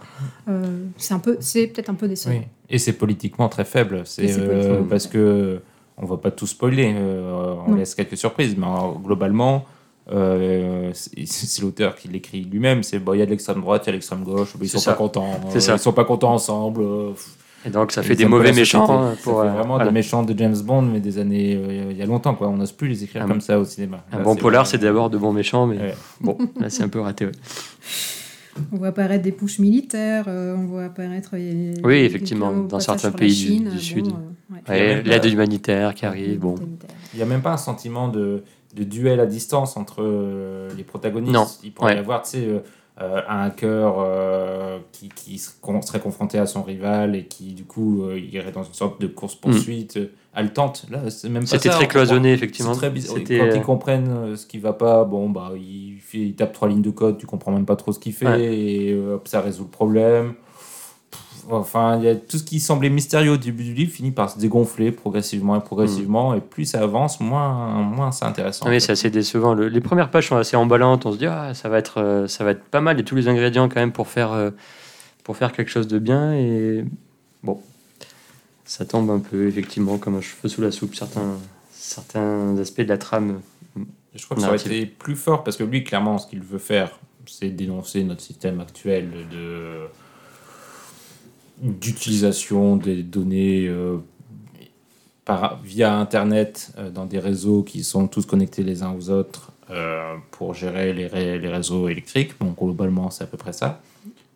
Euh, C'est un peu c'est peut-être un peu décevant. Oui. Et c'est politiquement très faible. C'est euh, parce que on va pas tout spoiler. euh, on Non. laisse quelques surprises, mais globalement, euh, c'est c'est l'auteur qui l'écrit lui-même. C'est bon, il y a de l'extrême droite, il y a de l'extrême gauche. Ils C'est sont ça. pas contents. Euh. Ils sont pas contents ensemble. euh, Et donc ça fait des mauvais méchants Ça pour fait euh, vraiment voilà. des méchants de James Bond, mais des années euh, il y a longtemps. Quoi. On n'ose plus les écrire Un- comme ça au cinéma. Un Là, bon polar, c'est d'abord de bons méchants, mais Ouais. bon, là c'est un peu raté. ouais. On voit apparaître des pushs militaires, euh, on voit apparaître euh, Oui, effectivement, dans certains pays du- Chine, du bon, Sud. euh, ouais. L'aide humanitaire qui arrive, bon. Il n'y a même pas un sentiment de, de duel à distance entre euh, les protagonistes. Non. Il pourrait Ouais. y avoir, tu sais, euh, euh, un hacker euh, qui, serait confronté à son rival et qui, du coup, euh, irait dans une sorte de course-poursuite euh, haletante. Là, c'est même pas. C'était très On- cloisonné, on- effectivement. Très bizarre. Quand euh, ils comprennent euh, ce qui va pas, bon, bah, il, fait, il tape trois lignes de code, tu comprends même pas trop ce qu'il fait, Ouais. et euh, hop, ça résout le problème. Enfin, il y a tout ce qui semblait mystérieux au début du livre finit par se dégonfler progressivement et progressivement, et plus ça avance, moins, moins c'est intéressant. Ah oui, c'est assez décevant. Le- les premières pages sont assez emballantes. On se dit, ah, ça, va être, euh, ça va être pas mal. Il y a tous les ingrédients quand même pour faire, euh, pour faire quelque chose de bien. Et bon, ça tombe un peu, effectivement, comme un cheveu sous la soupe. Certains, certains aspects de la trame Je crois que ça aurait été plus fort parce que lui, clairement, ce qu'il veut faire, c'est dénoncer notre système actuel de d'utilisation des données euh, par, via Internet euh, dans des réseaux qui sont tous connectés les uns aux autres euh, pour gérer les, ré- les réseaux électriques. Donc globalement, c'est à peu près ça.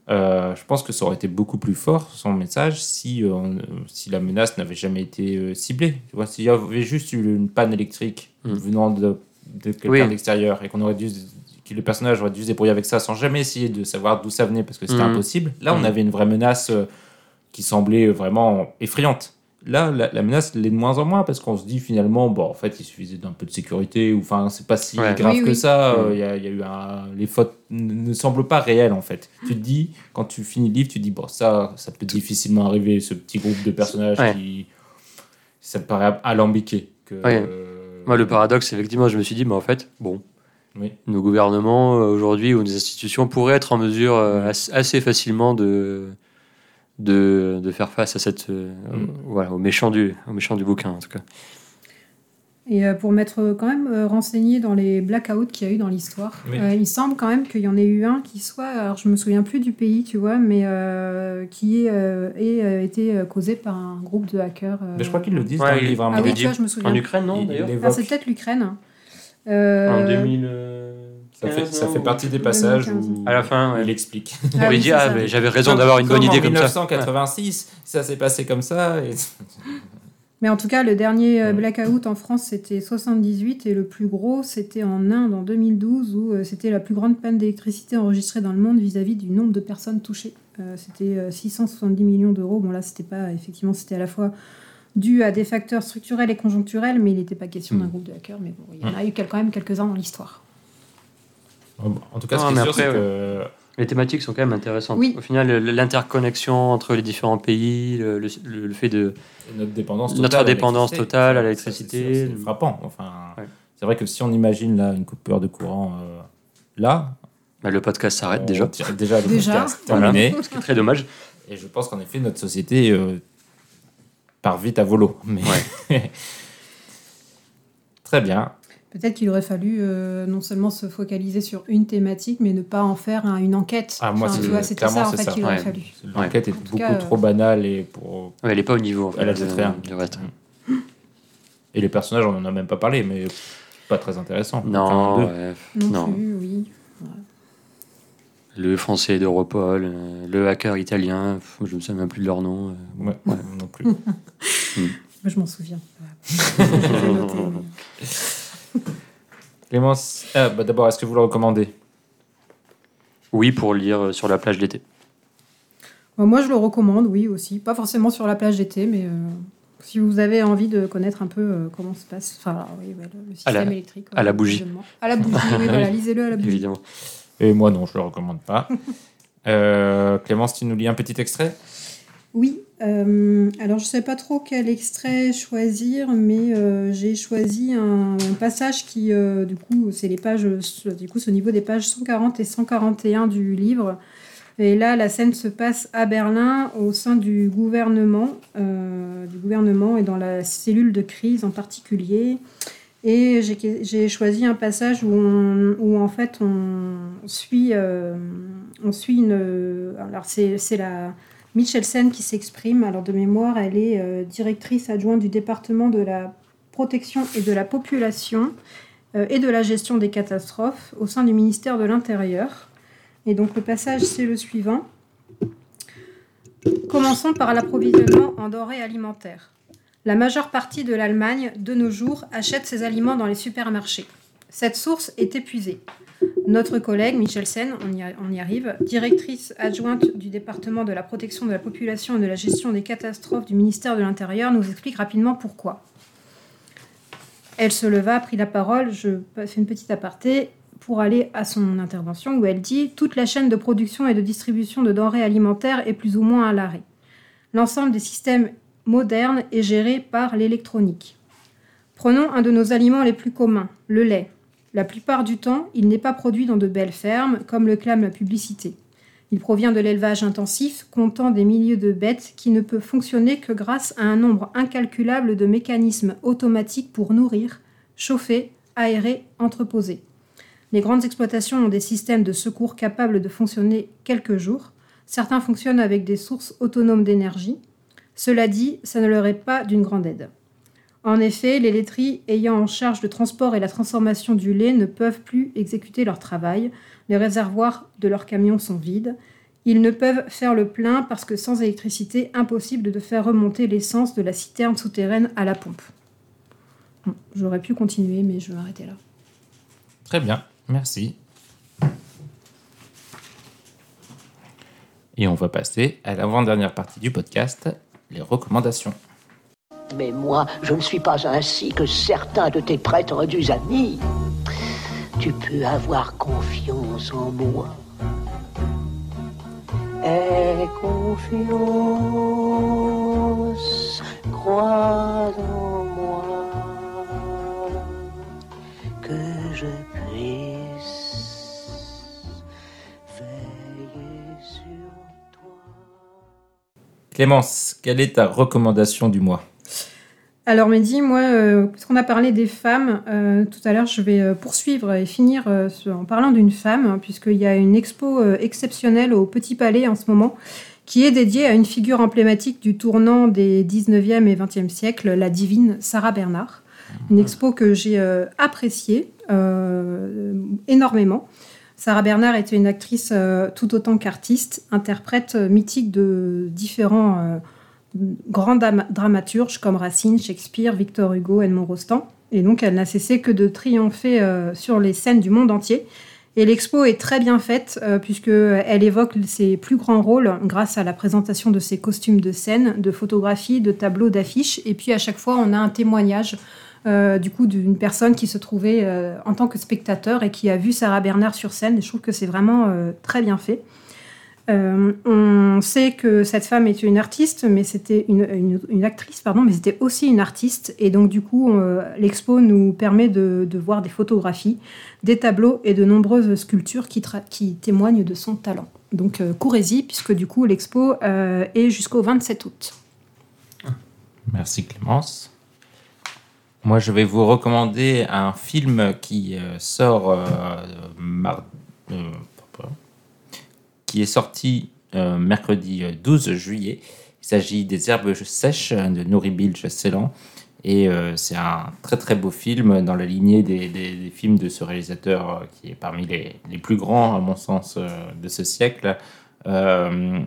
Je pense que ça aurait été beaucoup plus fort son message si, on- si la menace n'avait jamais été ciblée. Tu vois, s'il y avait juste eu une panne électrique Mm. venant de, de quelqu'un Oui. de l'extérieur et qu'on aurait dû que le personnage aurait dû se débrouiller avec ça sans jamais essayer de savoir d'où ça venait parce que c'était Mhm. impossible. Là, on Mhm. avait une vraie menace qui semblait vraiment effrayante. Là, la, la menace l'est de moins en moins parce qu'on se dit finalement, bon, en fait, il suffisait d'un peu de sécurité ou enfin, c'est pas si Ouais. grave Oui, que oui. ça. Euh, Il y, a, il y a eu un, les fautes ne, semblent pas réelles en fait. Tu te dis, quand tu finis le livre, tu te dis, bon, ça, ça peut difficilement arriver, ce petit groupe de personnages Ouais. qui, ça me paraît alambiqué. Que, Ouais. euh, Moi, le paradoxe, effectivement, je me suis dit, mais en fait, bon, Oui. nos gouvernements euh, aujourd'hui ou nos institutions pourraient être en mesure euh, as- assez facilement de, de, de faire face à cette, euh, Mm. voilà, au méchant du, au méchant du bouquin, en tout cas. Et euh, pour m'être euh, quand même renseigné dans les blackouts qu'il y a eu dans l'histoire, Oui. euh, il semble quand même qu'il y en ait eu un qui soit, alors je me souviens plus du pays, tu vois, mais euh, qui ait, ait, été causé par un groupe de hackers. euh, Mais je crois qu'ils le disent Ouais, dans le livre. un Ah oui, je me souviens. En Ukraine, non, Il- il d'ailleurs Ah, c'est peut-être l'Ukraine. Euh, En 2000. Ça fait, ça non, fait partie des passages 2015. où À la fin, ouais. il explique. Ah on lui oui, dit, c'est ah, mais j'avais raison d'avoir une bonne idée comme ça. 1986, ça s'est passé comme ça. Et... (laughs) Mais en tout cas, le dernier euh, blackout en France, c'était 78 et le plus gros, c'était en Inde en 2012 où euh, c'était la plus grande panne d'électricité enregistrée dans le monde vis-à-vis du nombre de personnes touchées. Euh, c'était euh, 670 millions d'euros. Bon là, c'était pas effectivement, c'était à la fois dû à des facteurs structurels et conjoncturels, mais il n'était pas question d'un Mm. groupe de hackers. Mais bon, il y en a eu quel- quand même quelques-uns dans l'histoire. En tout cas, ce qui est mais sûr, c'est que Les thématiques sont quand même intéressantes. Oui. Au final, l'interconnexion entre les différents pays, le, le- le fait de. notre dépendance totale à dépendance l'électricité, totale à ça, l'électricité. c'est- frappant. Enfin, Ouais. C'est vrai que si on imagine là une coupure de courant euh, là, bah, le podcast s'arrête déjà. tire déjà le Déjà. podcast Voilà. terminé. Ce qui est très dommage. Et je pense qu'en effet, notre société euh, part vite à volo. Mais... (laughs) Très bien. Peut-être qu'il aurait fallu euh, non seulement se focaliser sur une thématique, mais ne pas en faire un- une enquête. Ah, moi, Enfin, c'est- tu vois, c'était clairement, ça en fait ça. qu'il aurait Ouais. fallu. L'enquête est En beaucoup cas, euh, trop banale et pour Ouais, elle n'est pas au niveau en fait, Elle a de- bien. du reste. et les personnages, on en a même pas parlé, mais pas très intéressant. Non, ouais. Non, Non. plus, oui. le français d'Europol, euh, le hacker italien, je me souviens même plus de leur nom. Ouais, Ouais. non plus. (laughs) Moi, je m'en souviens. (laughs) (laughs) (laughs) Clémence, ah, bah, d'abord, est-ce que vous le recommandez? Oui, pour lire euh, sur la plage d'été. Bon, moi, je le recommande, oui, aussi. Pas forcément sur la plage d'été, mais euh, si vous avez envie de connaître un peu euh, comment se passe enfin, alors, oui, ouais, le, le À la- système électrique. à la bougie. À la bougie, oui, (laughs) voilà, lisez-le à la bougie. Évidemment. Et moi, non, je le recommande pas. (laughs) Euh, Clémence, tu nous lis un petit extrait? Oui, euh, alors je ne sais pas trop quel extrait choisir, mais euh, j'ai choisi un, passage qui, euh, du coup, c'est les pages, du coup, au niveau des pages 140 et 141 du livre. Et là, la scène se passe à Berlin, au sein du gouvernement, du gouvernement et dans la cellule de crise en particulier. Et j'ai choisi un passage où, où en fait on suit, on suit une. Alors c'est la Michelsen qui s'exprime. Alors de mémoire, elle est euh, directrice adjointe du département de la protection et de la population euh, et de la gestion des catastrophes au sein du ministère de l'Intérieur. Et donc le passage, c'est le suivant. Commençons par l'approvisionnement en denrées alimentaires. La majeure partie de l'Allemagne, de nos jours, achète ses aliments dans les supermarchés. Cette source est épuisée. Notre collègue Michelsen, on y, on y arrive, directrice adjointe du département de la protection de la population et de la gestion des catastrophes du ministère de l'Intérieur, nous explique rapidement pourquoi. Elle se leva, prit la parole, je fais une petite aparté pour aller à son intervention où elle dit Toute la chaîne de production et de distribution de denrées alimentaires est plus ou moins à l'arrêt. L'ensemble des systèmes modernes est géré par l'électronique. Prenons un de nos aliments les plus communs, le lait. La plupart du temps, il n'est pas produit dans de belles fermes, comme le clame la publicité. Il provient de l'élevage intensif, comptant des milliers de bêtes qui ne peut fonctionner que grâce à un nombre incalculable de mécanismes automatiques pour nourrir, chauffer, aérés entreposés. Les grandes exploitations ont des systèmes de secours capables de fonctionner quelques jours. Certains fonctionnent avec des sources autonomes d'énergie. Cela dit, ça ne leur est pas d'une grande aide. En effet, les laiteries ayant en charge le transport et la transformation du lait ne peuvent plus exécuter leur travail. Les réservoirs de leurs camions sont vides. Ils ne peuvent faire le plein parce que sans électricité, impossible de faire remonter l'essence de la citerne souterraine à la pompe. J'aurais pu continuer, mais je vais m'arrêter là. Très bien, merci. Et on va passer à l'avant-dernière partie du podcast, les recommandations. Mais moi, je ne suis pas ainsi que certains de tes prétendus amis. Tu peux avoir confiance en moi. Aie confiance, crois en moi, que je puisse veiller sur toi. Clémence, quelle est ta recommandation du mois? Alors Mehdi, moi, euh, puisqu'on a parlé des femmes, euh, tout à l'heure je vais euh, poursuivre et finir euh, en parlant d'une femme, hein, puisqu'il y a une expo exceptionnelle au Petit Palais en ce moment, qui est dédiée à une figure emblématique du tournant des 19e et 20e siècles, la divine Sarah Bernard. Une expo que j'ai appréciée énormément. Sarah Bernard était une actrice tout autant qu'artiste, interprète mythique de différents grands dam- dramaturges comme Racine, Shakespeare, Victor Hugo, Edmond Rostand. Et donc, elle n'a cessé que de triompher euh, sur les scènes du monde entier. Et l'expo est très bien faite euh, puisqu'elle évoque ses plus grands rôles grâce à la présentation de ses costumes de scène, de photographies, de tableaux, d'affiches. Et puis à chaque fois, on a un témoignage euh, du coup d'une personne qui se trouvait en tant que spectateur et qui a vu Sarah Bernard sur scène. Et je trouve que c'est vraiment très bien fait. Euh, on sait que cette femme était une artiste, mais c'était une, actrice, pardon, mais c'était aussi une artiste. Et donc, du coup, euh, l'expo nous permet de, voir des photographies, des tableaux et de nombreuses sculptures qui, témoignent de son talent. Donc, euh, courez-y, puisque du coup, l'expo euh, est jusqu'au 27 août. Merci Clémence. Moi, je vais vous recommander un film qui sort mar- pardon, qui est sorti euh, mercredi euh, 12 juillet. Il s'agit des Herbes sèches de Nouri Bilge Ceylan. Et euh, c'est un très très beau film dans la lignée des, films de ce réalisateur euh, qui est parmi les, plus grands, à mon sens, euh, de ce siècle. Euh,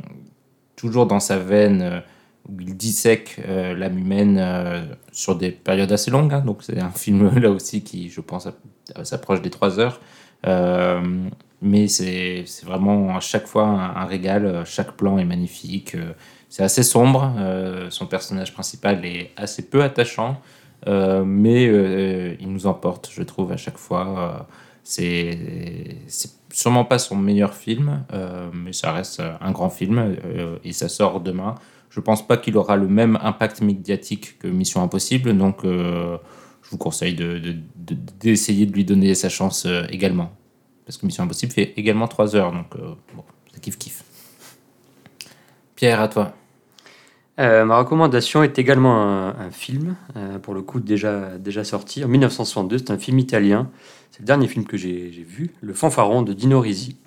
toujours dans sa veine euh, où il dissèque euh, l'âme humaine euh, sur des périodes assez longues. hein. donc c'est un film là aussi qui, je pense, app- s'approche des trois heures. Euh, mais c'est vraiment à chaque fois un, régal. Chaque plan est magnifique. euh, c'est assez sombre. euh, son personnage principal est assez peu attachant. mais il nous emporte, je trouve, à chaque fois. c'est sûrement pas son meilleur film, mais ça reste un grand film et ça sort demain. Je pense pas qu'il aura le même impact médiatique que Mission Impossible, donc je vous conseille de- de- de- d'essayer de, lui donner sa chance euh, également. Parce que Mission Impossible fait également 3 heures, donc euh, bon, c'est kiff-kiff. Pierre, à toi. Euh, ma recommandation est également un, film, pour le coup déjà, déjà sorti en 1962. C'est un film italien. C'est le dernier film que j'ai vu, Le Fanfaron de Dino Risi,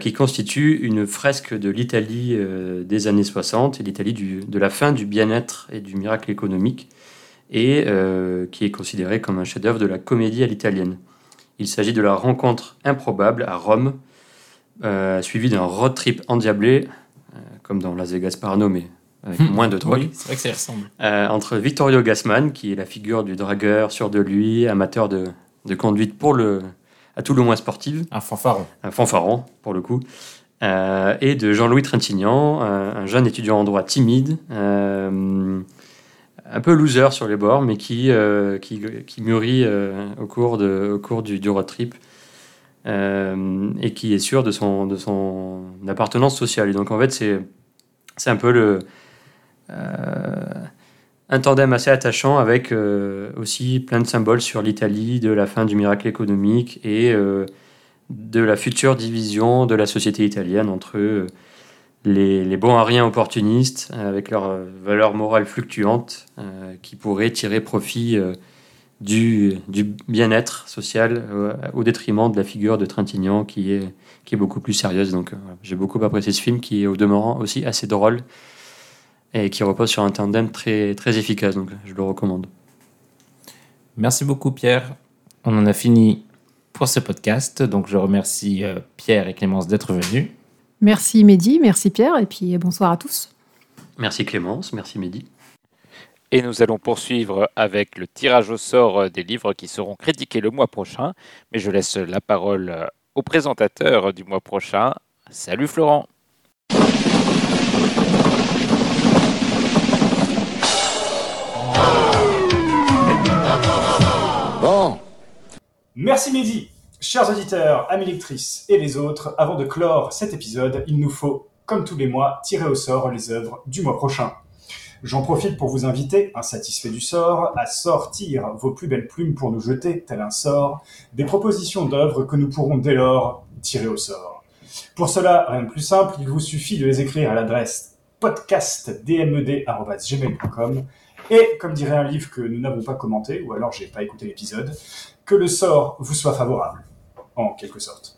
qui constitue une fresque de l'Italie des années 60 et l'Italie de la fin du bien-être et du miracle économique, et euh, qui est considéré comme un chef-d'œuvre de la comédie à l'italienne. Il s'agit de la rencontre improbable à Rome, euh, suivie d'un road trip endiablé, euh, comme dans Las Vegas Parano, mais avec moins de drogue, Oui, c'est vrai que ça y ressemble. entre Vittorio Gassman, qui est la figure du dragueur sûr de lui, amateur de, de conduite pour le, à tout le moins sportive, Un fanfaron. un fanfaron pour le coup, euh, et de Jean-Louis Trintignant, un, un jeune étudiant en droit timide, euh, un peu loser sur les bords, mais qui, euh, qui, qui mûrit euh, au cours, de, au cours du, road trip. euh, et qui est sûr de son, de son appartenance sociale. Et donc en fait, c'est, c'est un peu le, un tandem assez attachant avec aussi plein de symboles sur l'Italie, de la fin du miracle économique et de la future division de la société italienne entre euh, les, bons à rien opportunistes euh, avec leurs euh, valeurs morales fluctuantes euh, qui pourraient tirer profit du, bien-être social au détriment de la figure de Trintignant qui est, beaucoup plus sérieuse. Donc j'ai beaucoup apprécié ce film qui est au demeurant aussi assez drôle et qui repose sur un tandem très, très efficace. Donc je le recommande. Merci beaucoup Pierre. On en a fini pour ce podcast. Donc je remercie Pierre et Clémence d'être venus. Merci Mehdi, merci Pierre, et puis bonsoir à tous. Merci Clémence, merci Mehdi. Et nous allons poursuivre avec le tirage au sort des livres qui seront critiqués le mois prochain. Mais je laisse la parole au présentateur du mois prochain. Salut Florent. Bon, Merci Mehdi. Chers auditeurs, amis lectrices et les autres, avant de clore cet épisode, il nous faut, comme tous les mois, tirer au sort les œuvres du mois prochain. J'en profite pour vous inviter, insatisfait du sort, à sortir vos plus belles plumes pour nous jeter, tel un sort, des propositions d'œuvres que nous pourrons dès lors tirer au sort. Pour cela, rien de plus simple, il vous suffit de les écrire à l'adresse podcastdmed.gmail.com et, comme dirait un livre que nous n'avons pas commenté, ou alors j'ai pas écouté l'épisode, que le sort vous soit favorable, en quelque sorte.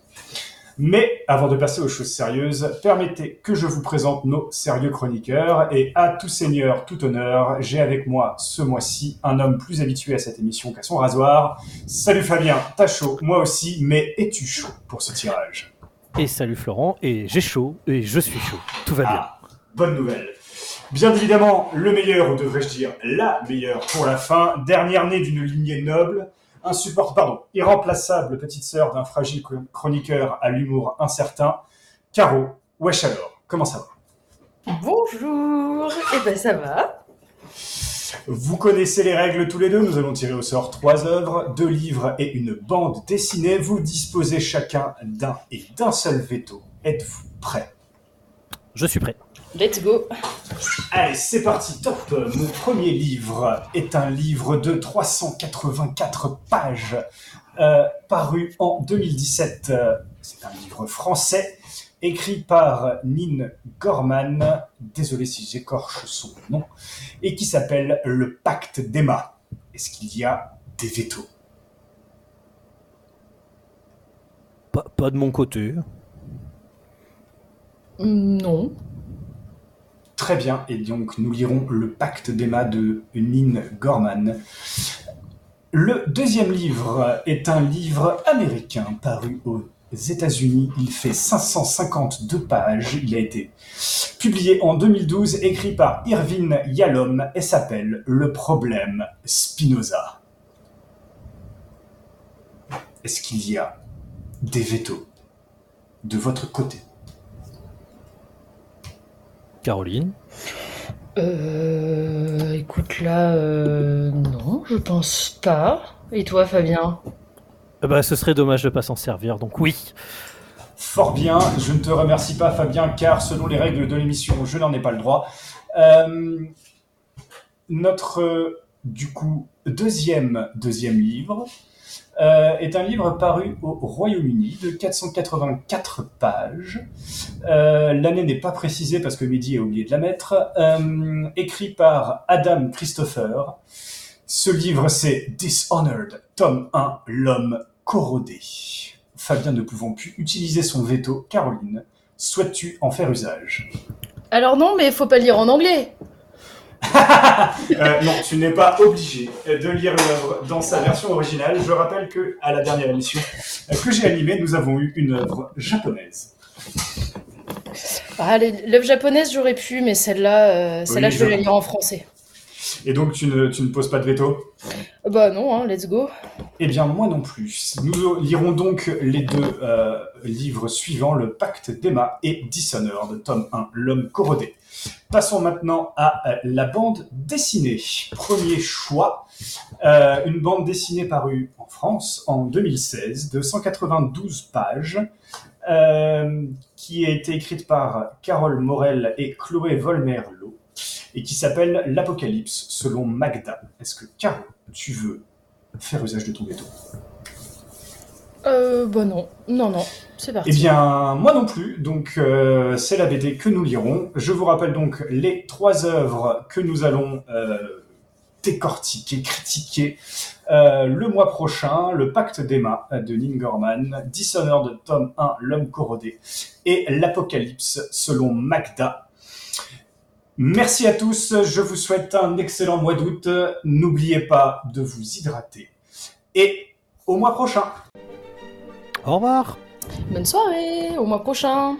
Mais avant de passer aux choses sérieuses, permettez que je vous présente nos sérieux chroniqueurs, et à tout seigneur, tout honneur, j'ai avec moi ce mois-ci un homme plus habitué à cette émission qu'à son rasoir. Salut Fabien, t'as chaud, moi aussi, mais es-tu chaud pour ce tirage? Et salut Florent, et j'ai chaud, et je suis chaud. Tout va bien. Ah, bonne nouvelle. Bien évidemment, le meilleur, ou devrais-je dire la meilleure pour la fin, dernière née d'une lignée noble, insupport, pardon, irremplaçable petite sœur d'un fragile chroniqueur à l'humour incertain, Caro, wesh alors, comment ça va? Bonjour, et ben ça va. Vous connaissez les règles tous les deux, nous allons tirer au sort trois œuvres, deux livres et une bande dessinée. Vous disposez chacun d'un et d'un seul veto. Êtes-vous prêts Je suis prêt. Let's go. Allez, c'est parti, top Mon premier livre est un livre de 384 pages, euh, paru en 2017. Euh, C'est un livre français, écrit par Nin Gorman, désolé si j'écorche son nom, et qui s'appelle Le Pacte d'Emma. Est-ce qu'il y a des vétos Pas, pas de mon côté. Non. Très bien, et donc nous lirons Le Pacte d'Emma de Nin Gorman. Le deuxième livre est un livre américain paru aux États-Unis. Il fait 552 pages. Il a été publié en 2012, écrit par Irvin Yalom et s'appelle Le problème Spinoza. Est-ce qu'il y a des vétos de votre côté? Caroline Euh, écoute là, euh, non, je pense pas. Et toi, Fabien? Eh ben, Ce serait dommage de pas s'en servir, donc oui. Fort bien, je ne te remercie pas Fabien, car selon les règles de l'émission, je n'en ai pas le droit. Euh, notre, du coup, deuxième, deuxième livre euh, est un livre paru au Royaume-Uni de 484 pages. Euh, L'année n'est pas précisée parce que Mehdi a oublié de la mettre. Euh, écrit par Adam Christopher. Ce livre, c'est Dishonored, tome 1, l'homme corrodé. Fabien ne pouvant plus utiliser son veto, Caroline, souhaites-tu en faire usage? Alors non, mais faut pas lire en anglais. Euh, Non, tu n'es pas obligé de lire l'œuvre dans sa version originale. Je rappelle que à la dernière émission euh, que j'ai animée, nous avons eu une œuvre japonaise. Ah, l'œuvre japonaise, j'aurais pu, mais celle-là, euh, celle-là, Oui, je vais la lire en français. Et donc, tu ne, tu ne poses pas de veto? Bah non, hein, let's go. Eh bien, moi non plus. Nous lirons donc les deux euh, livres suivants, Le Pacte d'Emma et Dishonored, tome 1, L'homme corrodé. Passons maintenant à euh, la bande dessinée. Premier choix, euh, une bande dessinée parue en France en 2016 de 192 pages, euh, qui a été écrite par Carole Morel et Chloé Volmerlo, et qui s'appelle L'Apocalypse selon Magda. Est-ce que, Caro, tu veux faire usage de ton veto? Euh, bah non, non, non, c'est parti. Eh bien, moi non plus. Donc, euh, c'est la BD que nous lirons. Je vous rappelle donc les trois œuvres que nous allons euh, décortiquer, critiquer euh, le mois prochain le Pacte d'Emma de Neil Gorman, Dishonored de tome 1, L'homme corrodé, et l'Apocalypse selon Magda. Merci à tous, je vous souhaite un excellent mois d'août. N'oubliez pas de vous hydrater. Et au mois prochain. Au revoir. Bonne soirée, au mois prochain.